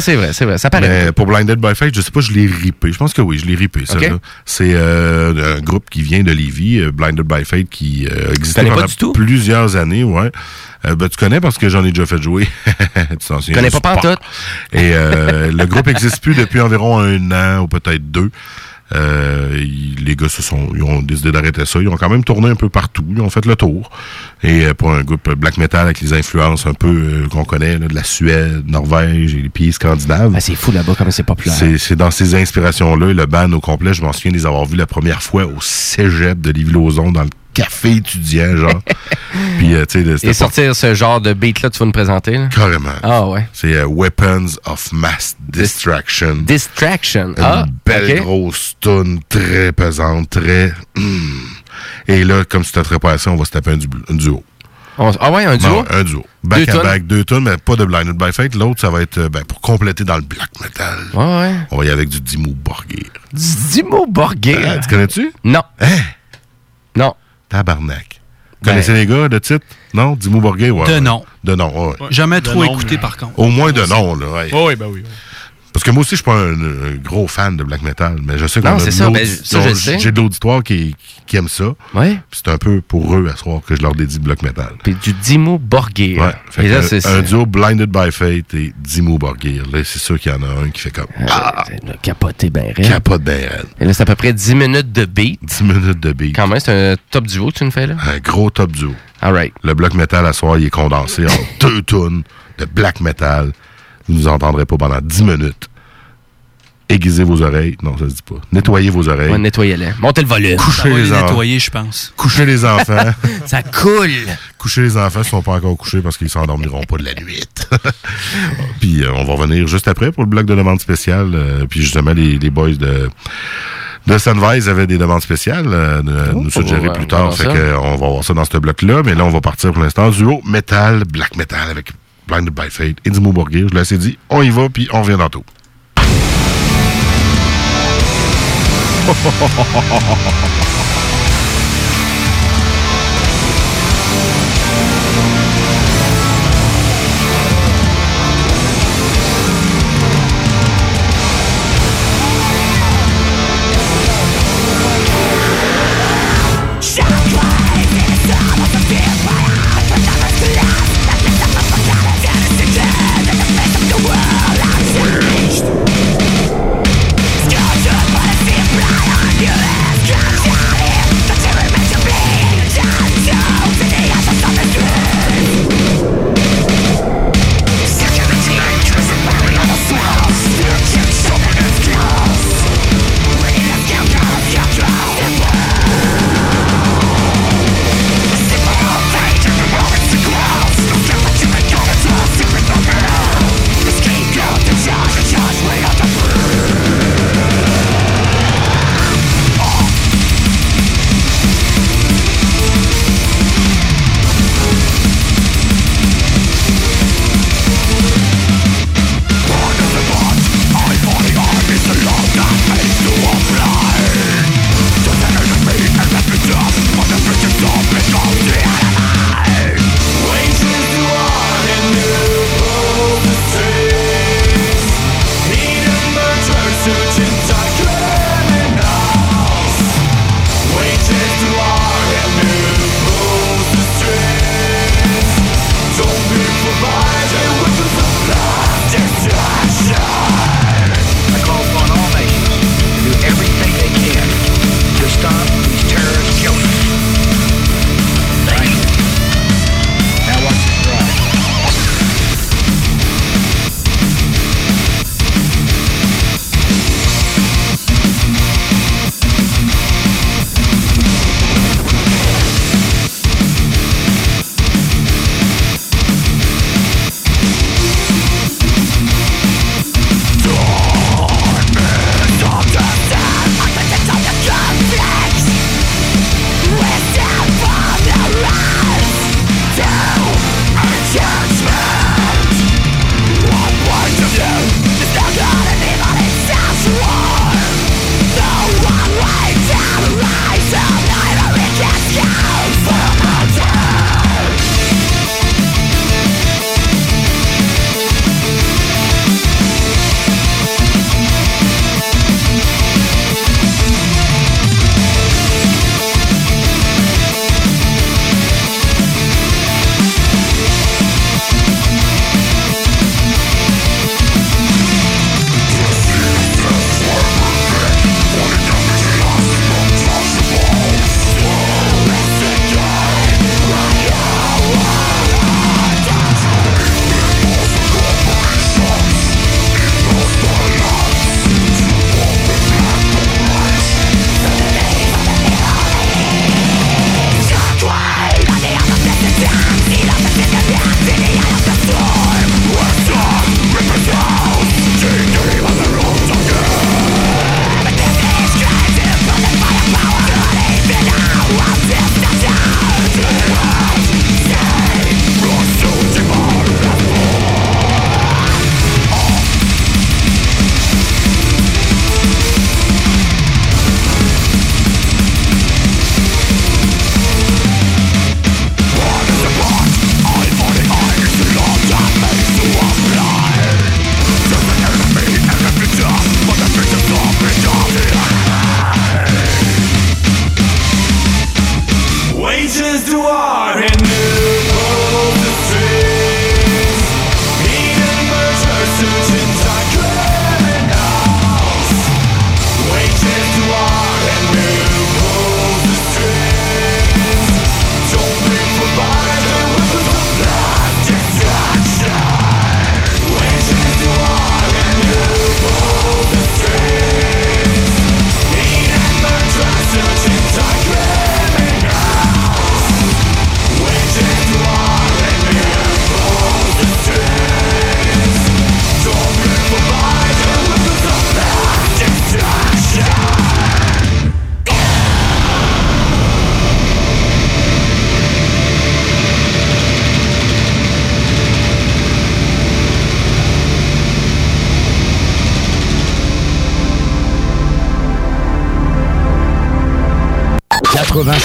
C'est vrai, c'est vrai. Ça paraît. Pour Blind Blinded by Fate, je sais pas, je l'ai ripé. Je pense que oui, je l'ai ripé, ça. Ok. là. C'est euh, un groupe qui vient de Lévis, euh, Blinded by Fate, qui euh, existait connais pas pendant du tout? plusieurs années, ouais. Euh, ben, tu connais parce que j'en ai déjà fait jouer. tu connais pas pantoute? Et euh, le groupe n'existe plus depuis environ un an ou peut-être deux. Euh, les gars se sont, ils ont décidé d'arrêter ça. Ils ont quand même tourné un peu partout. Ils ont fait le tour. Et euh, pour un groupe black metal avec les influences un peu euh, qu'on connaît, là, de la Suède, Norvège et les pays scandinaves. c'est fou là-bas comme c'est populaire. C'est, c'est dans ces inspirations-là, le band au complet, je m'en souviens les avoir vus la première fois au cégep de Lévis-Lauzon dans le café étudiant, genre. Puis, euh, tu sais, Et pas- sortir ce genre de beat-là, tu vas nous présenter. Là? Carrément. Ah ouais. C'est euh, Weapons of Mass Distraction. Distraction. Une Ah, belle grosse tune très pesante, très. Hmm. Et là, comme si c'était pas assez, on va se taper un, du- un duo. On- ah ouais, un duo? Non, un duo. Back Deux à back, deux tunes, mais pas de Blinded by Fate. L'autre, ça va être euh, ben, pour compléter dans le black metal. Ouais, ouais. On va y aller avec du Dimmu Borgir. Dimo Borgir? Ah, tu connais-tu? Non. Hein? Non. Tabarnak. Ben- Connaissez les gars de titre? Non? Dimmu Borgir? Ouais, De ouais. nom. De nom, ouais. Jamais De trop nom, écouté, mais- par contre. Au moins de nom, là. Oh, oui, ben oui. Parce que moi aussi, je suis pas un, un gros fan de black metal, mais je sais qu'on Non, a ben. J'ai de l'auditoire qui, qui aime ça. Ouais. C'est un peu pour eux à soir que je leur dédie black metal. Puis du Dimo Borgir. Ouais. Fait Et là, que c'est un duo Blinded by Fate et Dimmu Borgir. Là, c'est sûr qu'il y en a un qui fait comme Ah, capoté ben raide. capote ben raide. Et là, c'est à peu près 10 minutes de beat. 10 minutes de beat. Quand même, c'est un top duo que tu nous fais là. Un gros top duo. All right. Le bloc metal à soir, il est condensé en deux tonnes de black metal. Vous nous entendrez pas pendant 10 minutes. Aiguisez vos oreilles. Non, ça se dit pas. Nettoyez vos oreilles. Ouais, nettoyez-les. Montez le volume. Couchez les les enfants. nettoyer, je pense. Couchez les enfants. Ça coule. Couchez les enfants s'ils sont pas encore couchés parce qu'ils s'endormiront pas de la nuit. puis euh, on va revenir juste après pour le bloc de demande spéciale. euh, puis justement, les, les boys de de Sunrise avaient des demandes spéciales euh, de nous suggérer ouais, plus tard. voir Fait ça. que, on va voir ça dans ce bloc-là. Mais là, on va partir pour l'instant duo metal, black metal avec Blinded by Fate et Borgir. Je l'ai assez dit. On y va, puis on revient tantôt.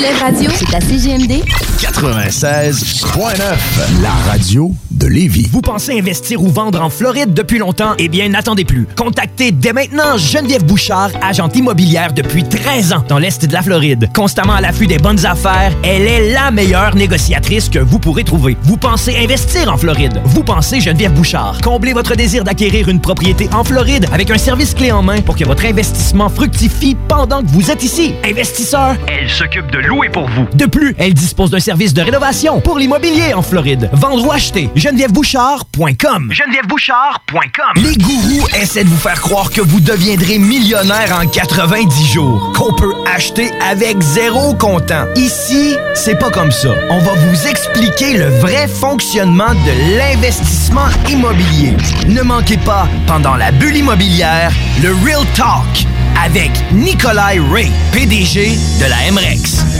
Relève Radio, c'est à CGMD 96.9, la radio de Lévis. Vous pensez investir ou vendre en Floride depuis longtemps? Eh bien, n'attendez plus. Contactez dès maintenant Geneviève Bouchard, agente immobilière depuis 13 ans dans l'Est de la Floride. Constamment à l'affût des bonnes affaires, elle est la meilleure négociatrice que vous pourrez trouver. Vous pensez investir en Floride? Vous pensez Geneviève Bouchard. Comblez votre désir d'acquérir une propriété en Floride avec un service clé en main pour que votre investissement fructifie pendant que vous êtes ici. Investisseur, elle s'occupe de louer pour vous. De plus, elle dispose d'un service de rénovation pour l'immobilier en Floride. Vendre ou acheter, genevièvebouchard.com. genevièvebouchard.com. Les gourous essaient de vous faire croire que vous deviendrez millionnaire en 90 jours, qu'on peut acheter avec zéro comptant. Ici, c'est pas comme ça. On va vous expliquer le vrai fonctionnement de l'investissement immobilier. Ne manquez pas, pendant la bulle immobilière, le Real Talk avec Nikolai Ray, PDG de la MREX.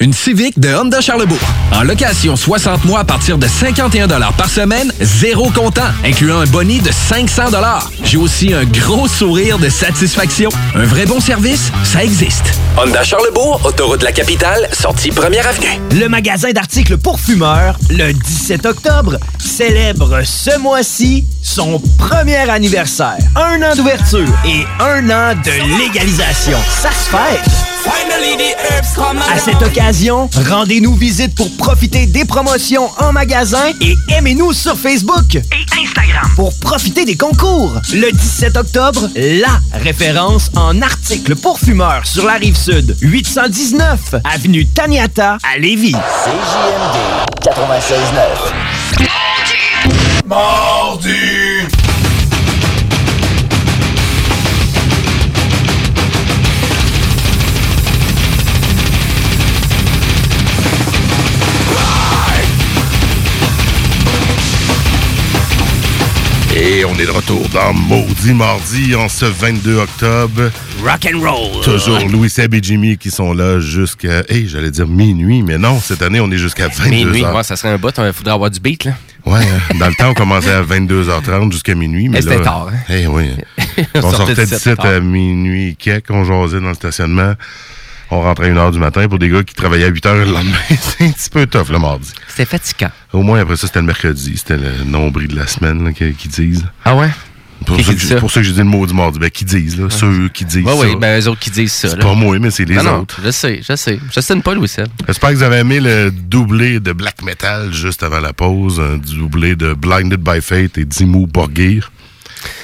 Une Civic de Honda Charlebourg. En location 60 mois à partir de 51 par semaine, zéro comptant, incluant un boni de 500 J'ai aussi un gros sourire de satisfaction. Un vrai bon service, ça existe. Honda Charlebourg, autoroute de la capitale, sortie première avenue. Le magasin d'articles pour fumeurs, le 17 octobre, célèbre ce mois-ci son premier anniversaire. Un an d'ouverture et un an de légalisation. Ça se fête! À cette occasion, rendez-nous visite pour profiter des promotions en magasin et aimez-nous sur Facebook et Instagram pour profiter des concours. Le 17 octobre, la référence en articles pour fumeurs sur la rive sud, 819 avenue Taniata à Lévis. CJMD 96.9. Mardi! Et on est de retour dans Maudit Mardi en ce 22 octobre. Rock and roll. Toujours Louis Seb et Jimmy qui sont là jusqu'à, hey, j'allais dire minuit, mais non, cette année, on est jusqu'à 22h. Minuit, ouais, ça serait un bot, il faudrait avoir du beat, là. Ouais, hein. dans le temps, on commençait à 22h30 jusqu'à minuit. Mais c'était tard, hein? Eh oui. On on sortait sortait de d'ici sept à heures. minuit quelques, on jasait dans le stationnement. On rentrait à 1h du matin pour des gars qui travaillaient à 8h le lendemain. C'est un petit peu tough le mardi. C'était fatigant. Au moins, après ça, c'était le mercredi. C'était le nombril de la semaine là, qui, qui disent. Ah ouais? Pour, Qui pour ça que j'ai dit le mot du mardi. Ben, qui disent, là. Ceux qui disent Ouais, ça. oui, ben eux autres qui disent ça. C'est là. pas moi, mais c'est les Non, non, autres. je sais, je sais. Je sais pas, Louis. J'espère que vous avez aimé le doublé de black metal juste avant la pause. Un doublé de Blinded by Fate et Dimmu Borgir.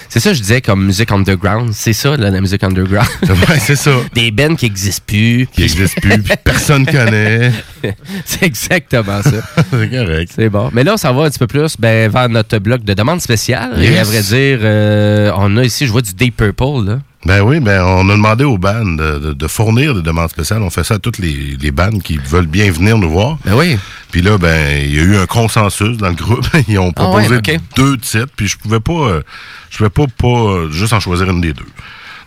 C'est ça, je disais, comme musique underground. C'est ça, là, la musique underground. Ouais, c'est ça. Des bands qui n'existent plus. Qui n'existent plus, puis personne connaît. c'est exactement ça. c'est correct. C'est bon. Mais là, on s'en va un petit peu plus ben, vers notre bloc de demande spéciale. Et à vrai dire, euh, on a ici, je vois du Deep Purple, là. Ben oui, ben on a demandé aux bandes de, fournir des demandes spéciales. On fait ça à toutes les, les bandes qui veulent bien venir nous voir. Ben oui. Puis là, ben il y a eu un consensus dans le groupe. Ils ont Ah ouais, proposé deux titres, puis je pouvais pas, euh, je pouvais pas, pas euh, juste en choisir une des deux.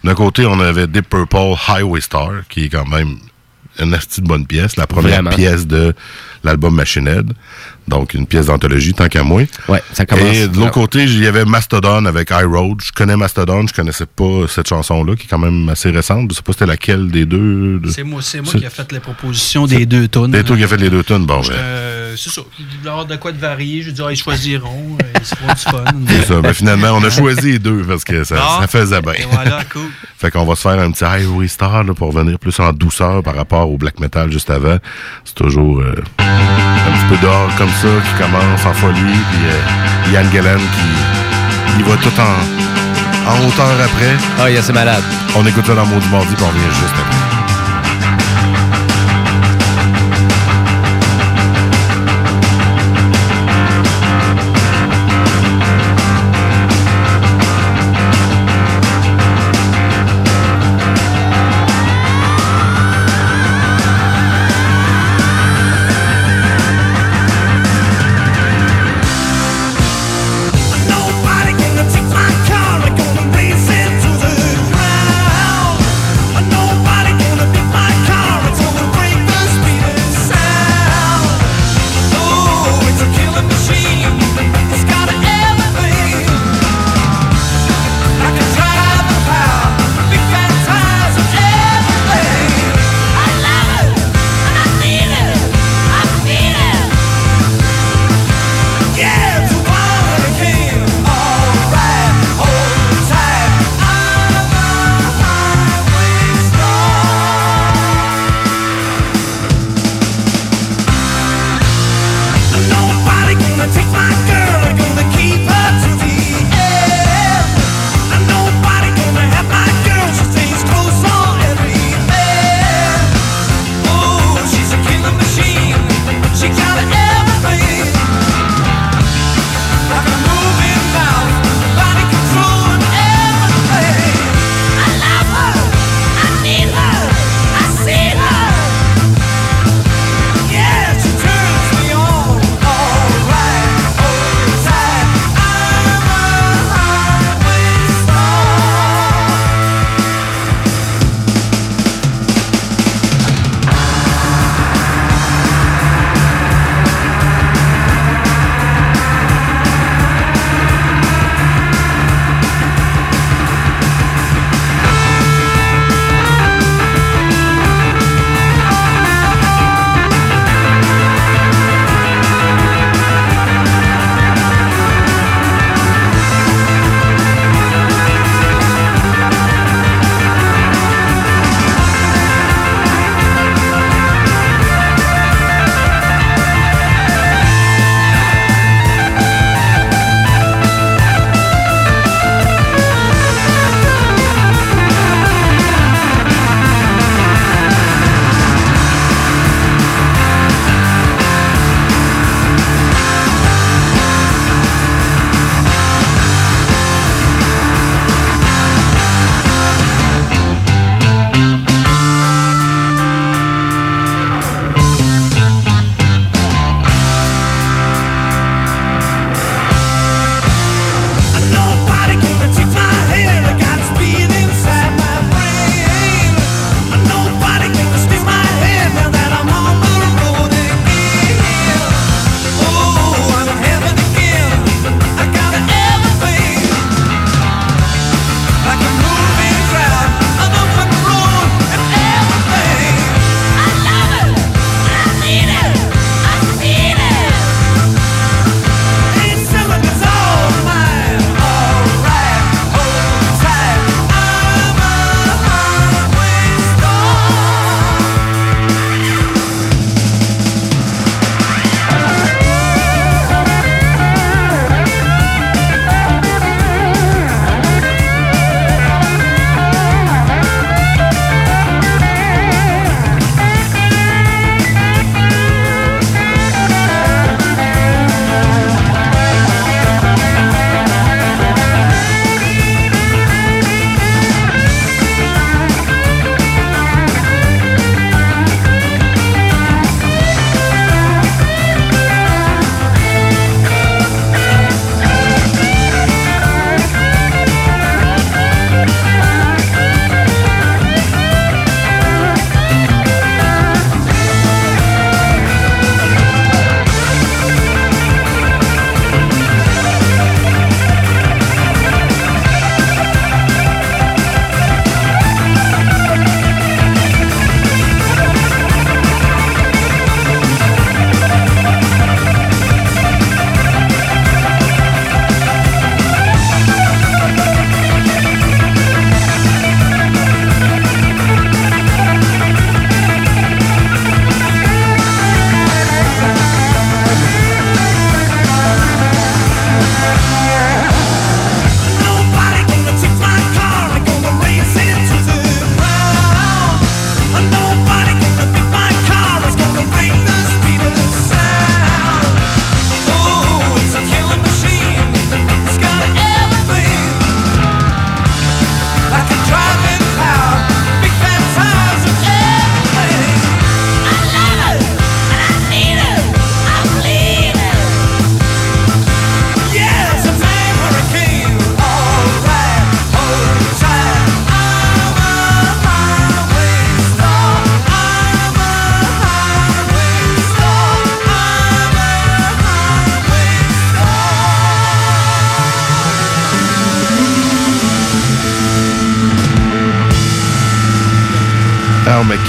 D'un côté, on avait Deep Purple Highway Star, qui est quand même une asti de bonne pièce, la première Vraiment. pièce de l'album Machine Head. Donc, une pièce d'anthologie, tant qu'à moi. Ouais, ça commence. Et de l'autre côté, il y avait Mastodon avec High Road. Je connais Mastodon, je connaissais pas cette chanson-là, qui est quand même assez récente. Je sais pas c'était laquelle des deux. de- C'est moi, c'est moi qui ai fait les propositions des deux tonnes. C'est toi qui as fait les deux tunes, bon, ouais. Euh, c'est ça. Lors de quoi de varier, je dis, ah, ils choisiront, euh, ils se feront du fun. C'est ça. Ben, finalement, on a choisi les deux parce que ça, Ah. ça faisait bien. Et voilà, cool. Fait qu'on va se faire un petit Highway Star là, pour venir plus en douceur par rapport au black metal juste avant. C'est toujours euh, un petit peu d'or comme ça qui commence en folie. Puis euh, Ian Gallen qui il va tout en, en hauteur après. Ah, il c'est malade. On écoute ça dans Maudit Mardi puis on revient juste après.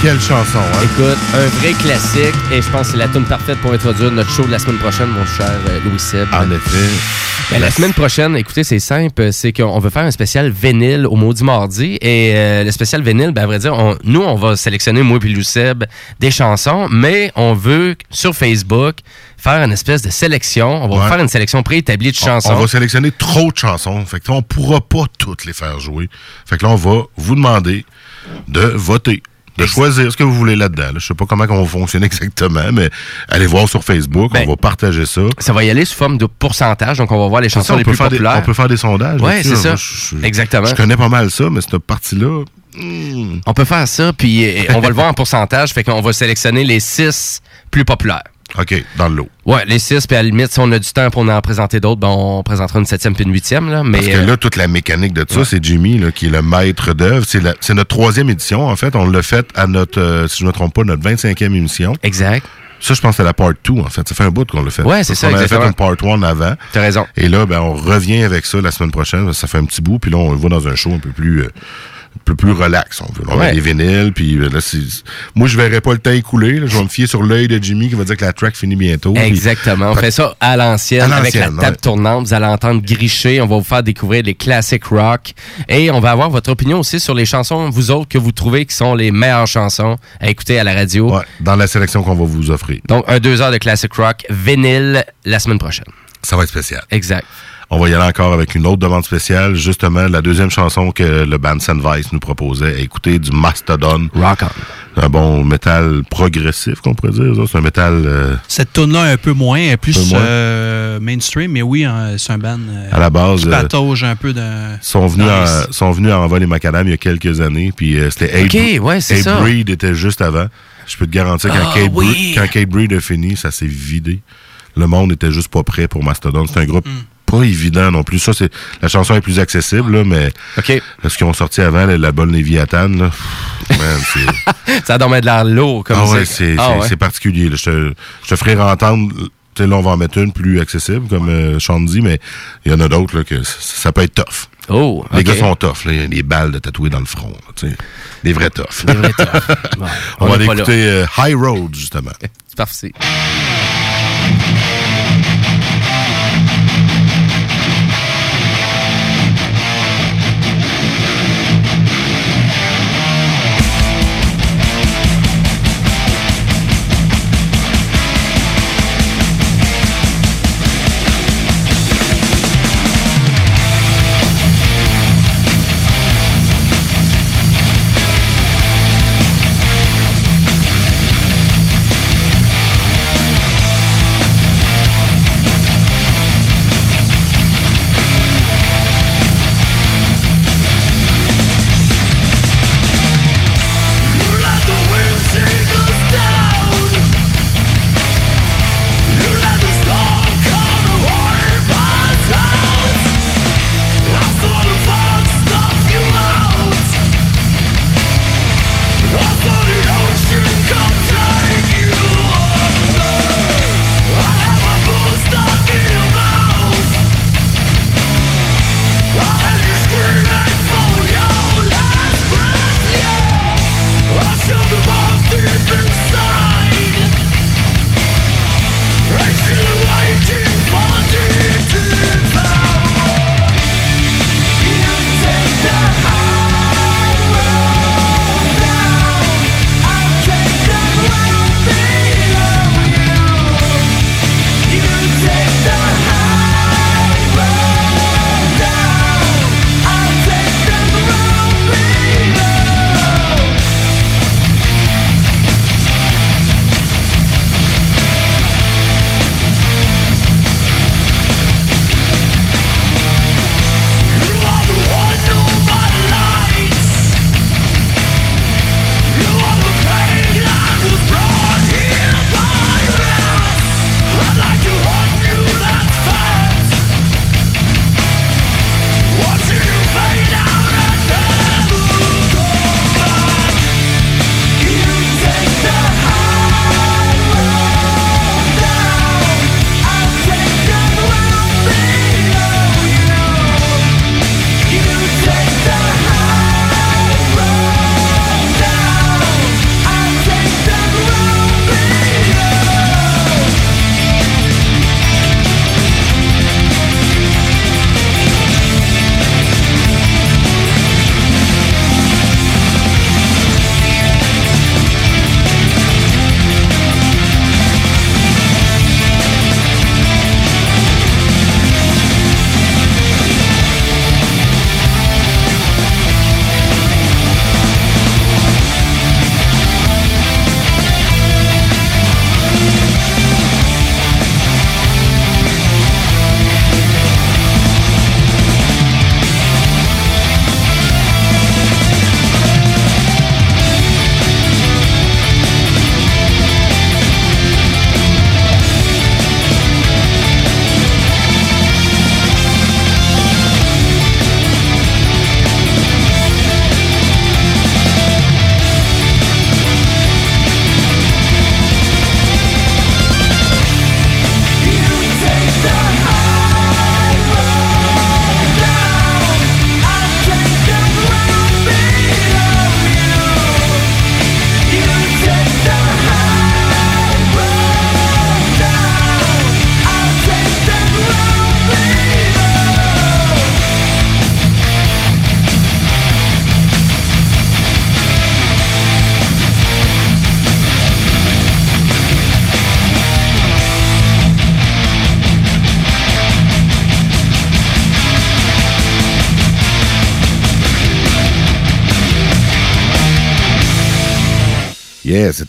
Quelle chanson, hein? Écoute, un vrai classique et je pense que c'est la tune parfaite pour introduire notre show de la semaine prochaine, mon cher euh, Louis Seb. En effet. Ben, la semaine prochaine, écoutez, c'est simple, c'est qu'on veut faire un spécial vinyle au Maudit Mardi et euh, le spécial vinyle, ben, à vrai dire, on- nous, on va sélectionner, moi et Louis Seb, des chansons, mais on veut, sur Facebook, faire une espèce de sélection. On va Ouais. faire une sélection préétablie de On- chansons. On va sélectionner trop de chansons. Fait que là, on pourra pas toutes les faire jouer. Fait que là, on va vous demander de voter. De choisir ce que vous voulez là-dedans. là. Je sais pas comment on va fonctionner exactement, mais allez voir sur Facebook, on va partager ça. Ben, Ça va y aller sous forme de pourcentage, donc on va voir les ça, chansons on les plus des- populaires. on peut faire des sondages. Là-dessus. c'est ça. Moi, je- Exactement. Je connais pas mal ça, mais cette partie-là, hmm, On peut faire ça, puis euh, on va le voir en pourcentage, fait qu'on va sélectionner les six plus populaires. OK, dans le lot. Ouais, les six, puis à la limite, si on a du temps pour en présenter d'autres, ben on présentera une septième puis une huitième, là. Mais Parce que euh, là, toute la mécanique de ça, ouais. c'est Jimmy là, qui est le maître d'œuvre. C'est notre troisième édition, en fait. On l'a fait à notre, euh, si je ne me trompe pas, notre 25e émission. Exact. Ça, je pense que c'est la part 2, en fait. Ça fait un bout qu'on l'a fait. Ouais, c'est ça, qu'on avait fait une part 1 avant. T'as raison. Et là, ben, on revient avec ça la semaine prochaine. Ça fait un petit bout. Puis là, on va dans un show un peu plus... euh, peu plus relax, on veut. On Ouais. des vinyles, puis euh, là. Moi, je verrai pas le temps écouler. là. Je vais me fier sur l'œil de Jimmy qui va dire que la track finit bientôt. Exactement. On fait ça à l'ancienne, avec la table ouais. tournante. Vous allez entendre gricher. On va vous faire découvrir les classiques rock. Et on va avoir votre opinion aussi sur les chansons, vous autres, que vous trouvez qui sont les meilleures chansons à écouter à la radio. Ouais, dans la sélection qu'on va vous offrir. Donc, un deux heures de classic rock, vinyle, la semaine prochaine. Ça va être spécial. Exact. On va y aller encore avec une autre demande spéciale. Justement, la deuxième chanson que le band Sandvice nous proposait à écouter du Mastodon. Rock on. Un bon métal progressif, qu'on pourrait dire. ça. C'est un métal euh, Cette tune-là, un peu moins, plus Un peu moins. euh, mainstream, mais oui, hein, c'est un band euh, à la base. qui euh, patauge un peu d'un. sont venus, en, sont venus à Envol et Macadam il y a quelques années. Puis euh, c'était Ok, Abe, ouais, ça. Breed était juste avant. Je peux te garantir quand, Ah, Kate, oui. quand Kate Breed a fini, ça s'est vidé. Le monde était juste pas prêt pour Mastodon. C'est un groupe Hmm. Pas évident non plus. Ça, c'est la chanson est plus accessible, là, mais ce qu'ils ont sorti avant, là, l'album Léviathan, là, pff, man. Ça donne de l'air lourd, comme ah ça. ouais, c'est Ah c'est- ouais. c'est particulier. là. Je, te, je te ferai entendre. Là, on va en mettre une plus accessible, comme euh, Sean dit, mais il y en a d'autres là, que ça peut être tough. Oh, Les gars sont tough. Là. Il y a des balles de tatouées dans le front. là. Des vrais toughs. Des vrais toughs. Bon, on, on va aller là. écouter euh, High Road, justement. C'est parfait.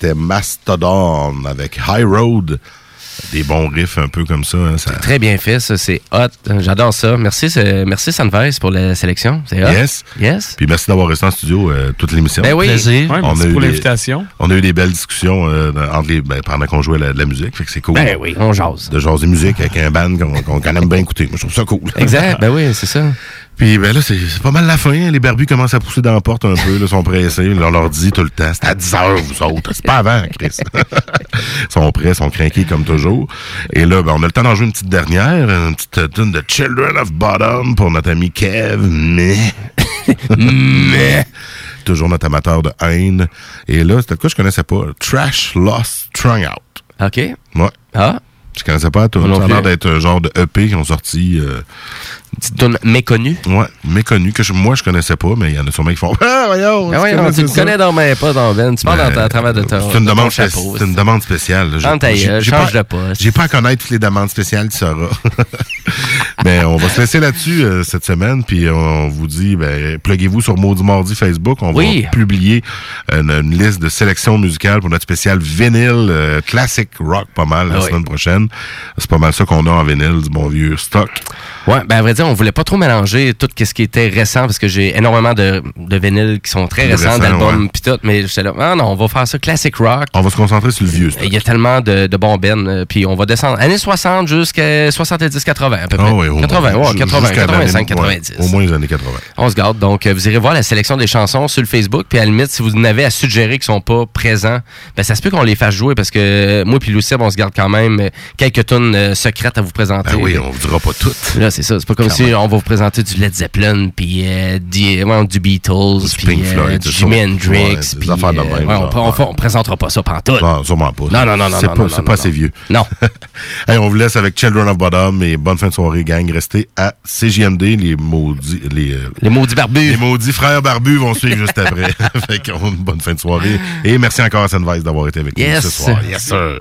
C'était Mastodon avec High Road. Des bons riffs un peu comme ça. hein, ça- Très bien fait, ça. C'est hot. J'adore ça. Merci, merci Sunvise pour la sélection. C'est hot. Yes. Yes. Puis merci d'avoir resté en studio euh, toute l'émission. Ben oui. Plaisir. Ouais, merci a eu pour des- l'invitation. On a eu des belles discussions euh, entre les- ben, pendant qu'on jouait la- de la musique. Fait que c'est cool. Ben oui, on jase. De jaser musique avec un band qu'on aime bien écouter. Moi, je trouve ça cool. Exact. Ben oui, c'est ça. Puis ben là, c'est pas mal la fin. Les barbus commencent à pousser dans la porte un peu. Là, sont pressés. On leur dit tout le temps, c'est à 10 heures, vous autres. C'est pas avant, Chris. Ils sont prêts, sont craqués comme toujours. Et là, ben, on a le temps d'en jouer une petite dernière. Une petite tune de Children of Bottom pour notre ami Kev. Mais... mais... Toujours notre amateur de haine. Et là, c'était quoi je connaissais pas? Trash Lost Strung Out. OK. Ouais. Ah. Je connaissais pas tout. Ça a l'air d'être un genre de EP qui ont sorti. Euh, Petite tune méconnue. Ouais, méconnu que je- moi je connaissais pas, mais il y en a sûrement qui font. Ah, voyons! Ah ouais, tu non, connais dans mes pas dans Ben. Tu parles Ben, dans- à travers de ton, C'est une de demande, chapeau. c'est une demande spéciale. là. Ferme ta gueule, change pas- de poste. J'ai pas à connaître toutes les demandes spéciales, tu sauras. mais on va se laisser là-dessus euh, cette semaine, puis on vous dit, ben, pluguez-vous sur Maudit Mardi Facebook. On Oui. va publier une, une liste de sélections musicales pour notre spécial vinyle euh, classique rock, pas mal, la Ah oui. semaine prochaine. C'est pas mal ça qu'on a en vinyle, du bon vieux stock. Ouais, ben à vrai dire, on voulait pas trop mélanger tout ce qui était récent parce que j'ai énormément de, de vinyles qui sont très récents, d'albums pis tout, mais j'étais là, ah non, on va faire ça classic rock. On va se concentrer sur le vieux stock. Il y a tellement de, de bons euh, puis on va descendre années 60 jusqu'à 70-80 à peu près. Ah oui, au moins. 80, ouais, Ju- 80, jusqu'à 85, l'année- 90. ouais, au moins les années 80. On se garde. Donc, euh, vous irez voir la sélection des chansons sur le Facebook. Puis à la limite, si vous en avez à suggérer qui sont pas présents, ben ça se peut qu'on les fasse jouer parce que euh, moi puis Lucille, on se garde quand même euh, quelques tunes euh, secrètes à vous présenter. Ben oui, on vous dira pas toutes. Là, c'est ça. C'est pas comme si on va vous présenter du Led Zeppelin, puis euh, du, ouais, du Beatles, puis euh, du Jimi. Hendrix, affaires de même, on, genre, on, on présentera pas ça pantoute. Non, sûrement pas. Non, non, non, non, C'est non, pas, non, c'est non, pas non. assez vieux. Non. Hey, on vous laisse avec Children of Bottom et bonne fin de soirée, gang. Restez à CJMD, les maudits, les, euh, Les maudits barbus. les maudits frères barbus vont suivre juste après. fait qu'on une bonne fin de soirée. Et merci encore à Sunvise d'avoir été avec Yes. nous ce soir. Yes, sir.